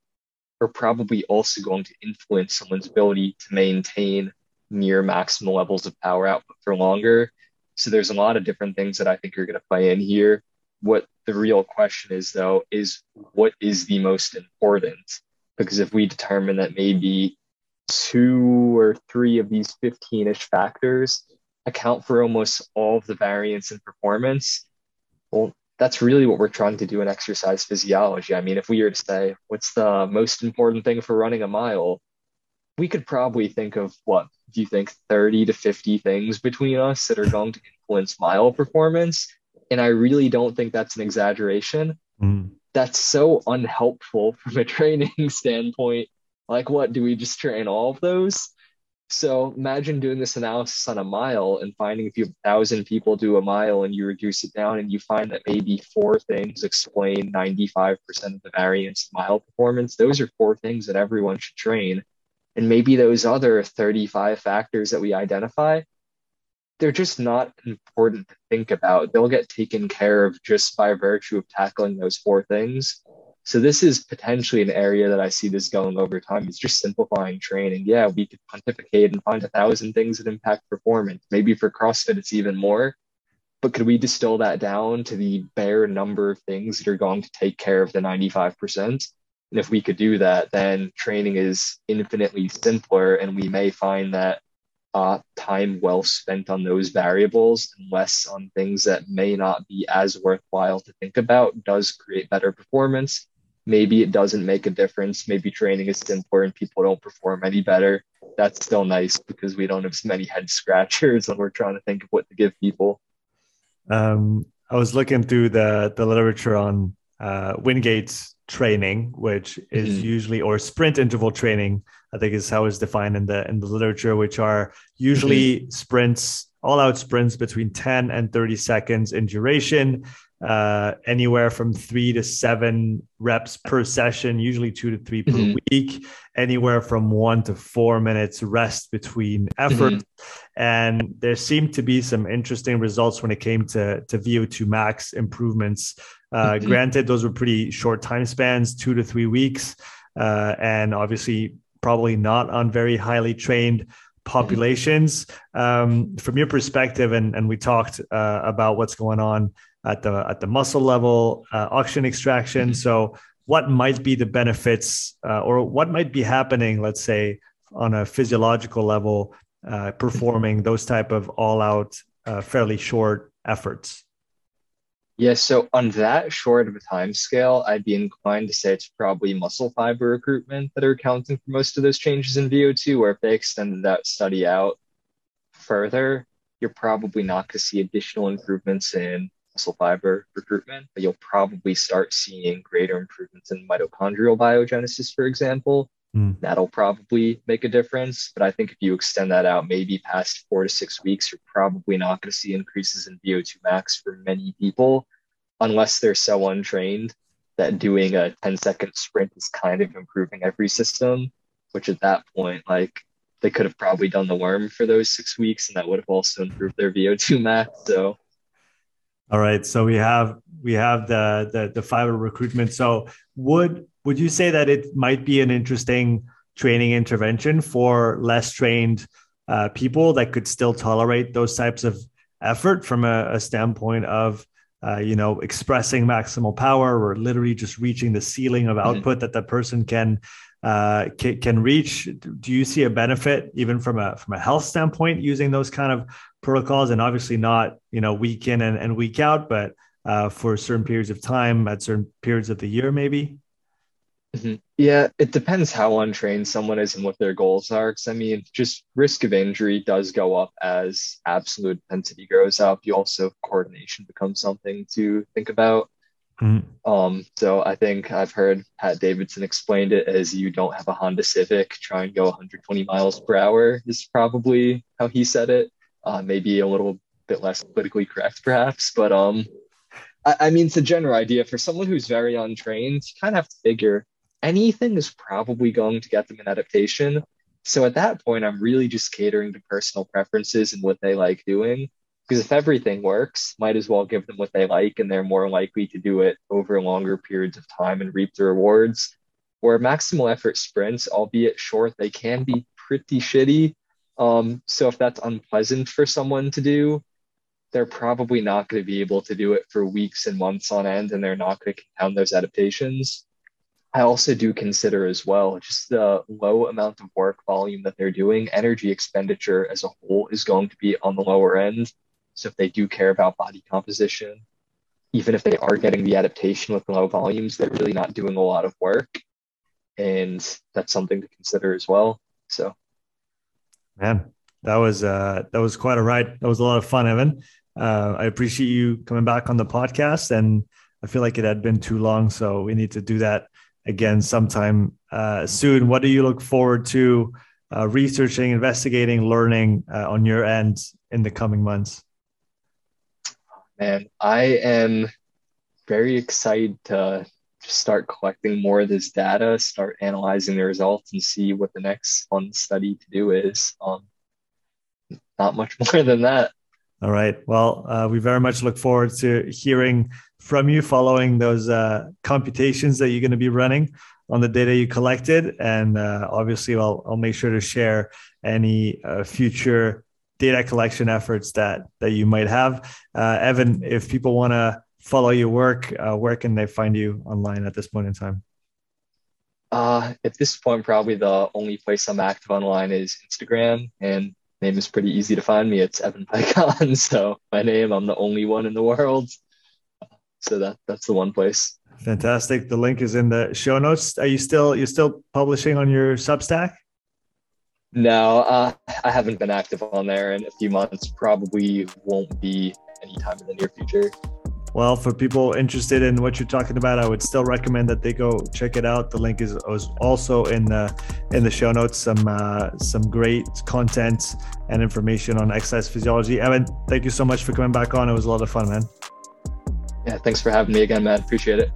are probably also going to influence someone's ability to maintain near maximal levels of power output for longer. So there's a lot of different things that I think are going to play in here. What the real question is, though, is what is the most important? Because if we determine that maybe two or three of these 15 ish factors account for almost all of the variance in performance. Well, that's really what we're trying to do in exercise physiology. I mean, if we were to say, what's the most important thing for running a mile? We could probably think of what do you think 30 to 50 things between us that are going to influence mile performance. And I really don't think that's an exaggeration. Mm. That's so unhelpful from a training standpoint like, what do we just train all of those? So imagine doing this analysis on a mile and finding if you have thousand people do a mile and you reduce it down and you find that maybe four things explain 95% of the variance in mile performance. Those are four things that everyone should train. And maybe those other 35 factors that we identify, they're just not important to think about. They'll get taken care of just by virtue of tackling those four things. So this is potentially an area that I see this going over time. It's just simplifying training. Yeah, we could pontificate and find a thousand things that impact performance. Maybe for CrossFit, it's even more. But could we distill that down to the bare number of things that are going to take care of the 95%? And if we could do that, then training is infinitely simpler. And we may find that uh, time well spent on those variables and less on things that may not be as worthwhile to think about does create better performance maybe it doesn't make a difference. Maybe training is simpler and people don't perform any better. That's still nice because we don't have so many head scratchers when we're trying to think of what to give people. Um, I was looking through the the literature on uh, Wingate's training, which is mm-hmm. usually or sprint interval training. I think is how it's defined in the in the literature, which are usually mm-hmm. sprints, all out sprints between 10 and 30 seconds in duration uh, anywhere from three to seven reps per session, usually two to 3 per mm-hmm. week, anywhere from one to four minutes rest between effort. Mm-hmm. And there seemed to be some interesting results when it came to, to VO2 max improvements. Uh, mm-hmm. Granted, those were pretty short time spans, two to three weeks, uh, and obviously probably not on very highly trained populations. Um, from your perspective, and, and we talked uh, about what's going on at the at the muscle level, uh, oxygen extraction. Mm-hmm. So, what might be the benefits, uh, or what might be happening? Let's say on a physiological level uh, performing those type of all out, uh, fairly short efforts? Yeah, so on that short of a time scale, I'd be inclined to say it's probably muscle fiber recruitment that are accounting for most of those changes in VO2, where if they extended that study out further, you're probably not going to see additional improvements in muscle fiber recruitment, but you'll probably start seeing greater improvements in mitochondrial biogenesis, for example. Mm. That'll probably make a difference. But I think if you extend that out maybe past four to six weeks, you're probably not going to see increases in VO2 max for many people unless they're so untrained that doing a 10 second sprint is kind of improving every system, which at that point, like they could have probably done the worm for those six weeks and that would have also improved their VO2 max. So all right. So we have we have the the, the fiber recruitment. So would would you say that it might be an interesting training intervention for less trained uh, people that could still tolerate those types of effort from a, a standpoint of uh, you know expressing maximal power or literally just reaching the ceiling of mm-hmm. output mm-hmm. that that person can uh, can, can reach. Do you see a benefit even from a from a health standpoint using those kind of protocols? And obviously not you know week in and, and week out, but uh, for certain periods of time at certain periods of the year, maybe. Mm-hmm. Yeah, it depends how untrained someone is and what their goals are. Because I mean, just risk of injury does go up as absolute intensity grows up. You also coordination becomes something to think about. Mm-hmm. Um, so I think I've heard Pat Davidson explained it as you don't have a Honda Civic, try and go 120 miles per hour is probably how he said it. Uh, maybe a little bit less politically correct, perhaps, but um, I, I mean, it's a general idea for someone who's very untrained. You kind of have to figure anything is probably going to get them an adaptation. So at that point, I'm really just catering to personal preferences and what they like doing. Because if everything works, might as well give them what they like, and they're more likely to do it over longer periods of time and reap the rewards. Where maximal effort sprints, albeit short, they can be pretty shitty. Um, so if that's unpleasant for someone to do, they're probably not going to be able to do it for weeks and months on end, and they're not going to compound those adaptations. I also do consider as well just the low amount of work volume that they're doing. Energy expenditure as a whole is going to be on the lower end. So if they do care about body composition, even if they are getting the adaptation with low volumes, they're really not doing a lot of work. And that's something to consider as well. So man, that was uh that was quite a ride. That was a lot of fun, Evan. Uh, I appreciate you coming back on the podcast and I feel like it had been too long, so we need to do that again sometime uh, soon. What do you look forward to uh, researching, investigating, learning uh, on your end in the coming months? Man, I am very excited to start collecting more of this data, start analyzing the results, and see what the next fun study to do is. Um, not much more than that. All right. Well, uh, we very much look forward to hearing from you following those uh, computations that you're going to be running on the data you collected. And uh, obviously, I'll, I'll make sure to share any uh, future data collection efforts that, that you might have. Uh, Evan, if people want to follow your work, uh, where can they find you online at this point in time? Uh, at this point, probably the only place I'm active online is Instagram. And name is pretty easy to find me. It's Evan Peikon. So my name, I'm the only one in the world. So that that's the one place. Fantastic. The link is in the show notes. Are you still you're still publishing on your Substack? No, uh, I haven't been active on there in a few months. Probably won't be anytime in the near future. Well, for people interested in what you're talking about, I would still recommend that they go check it out. The link is, is also in the in the show notes. Some uh, some great content and information on exercise physiology. Evan, thank you so much for coming back on. It was a lot of fun, man. Yeah, thanks for having me again, man. Appreciate it.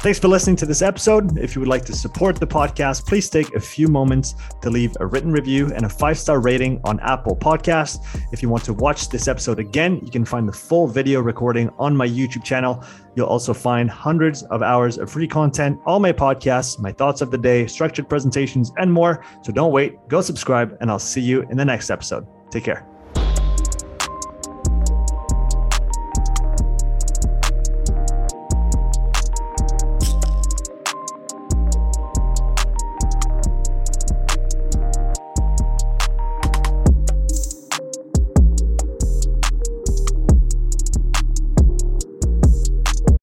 Thanks for listening to this episode. If you would like to support the podcast, please take a few moments to leave a written review and a five star rating on Apple Podcasts. If you want to watch this episode again, you can find the full video recording on my YouTube channel. You'll also find hundreds of hours of free content, all my podcasts, my thoughts of the day, structured presentations, and more. So don't wait, go subscribe, and I'll see you in the next episode. Take care.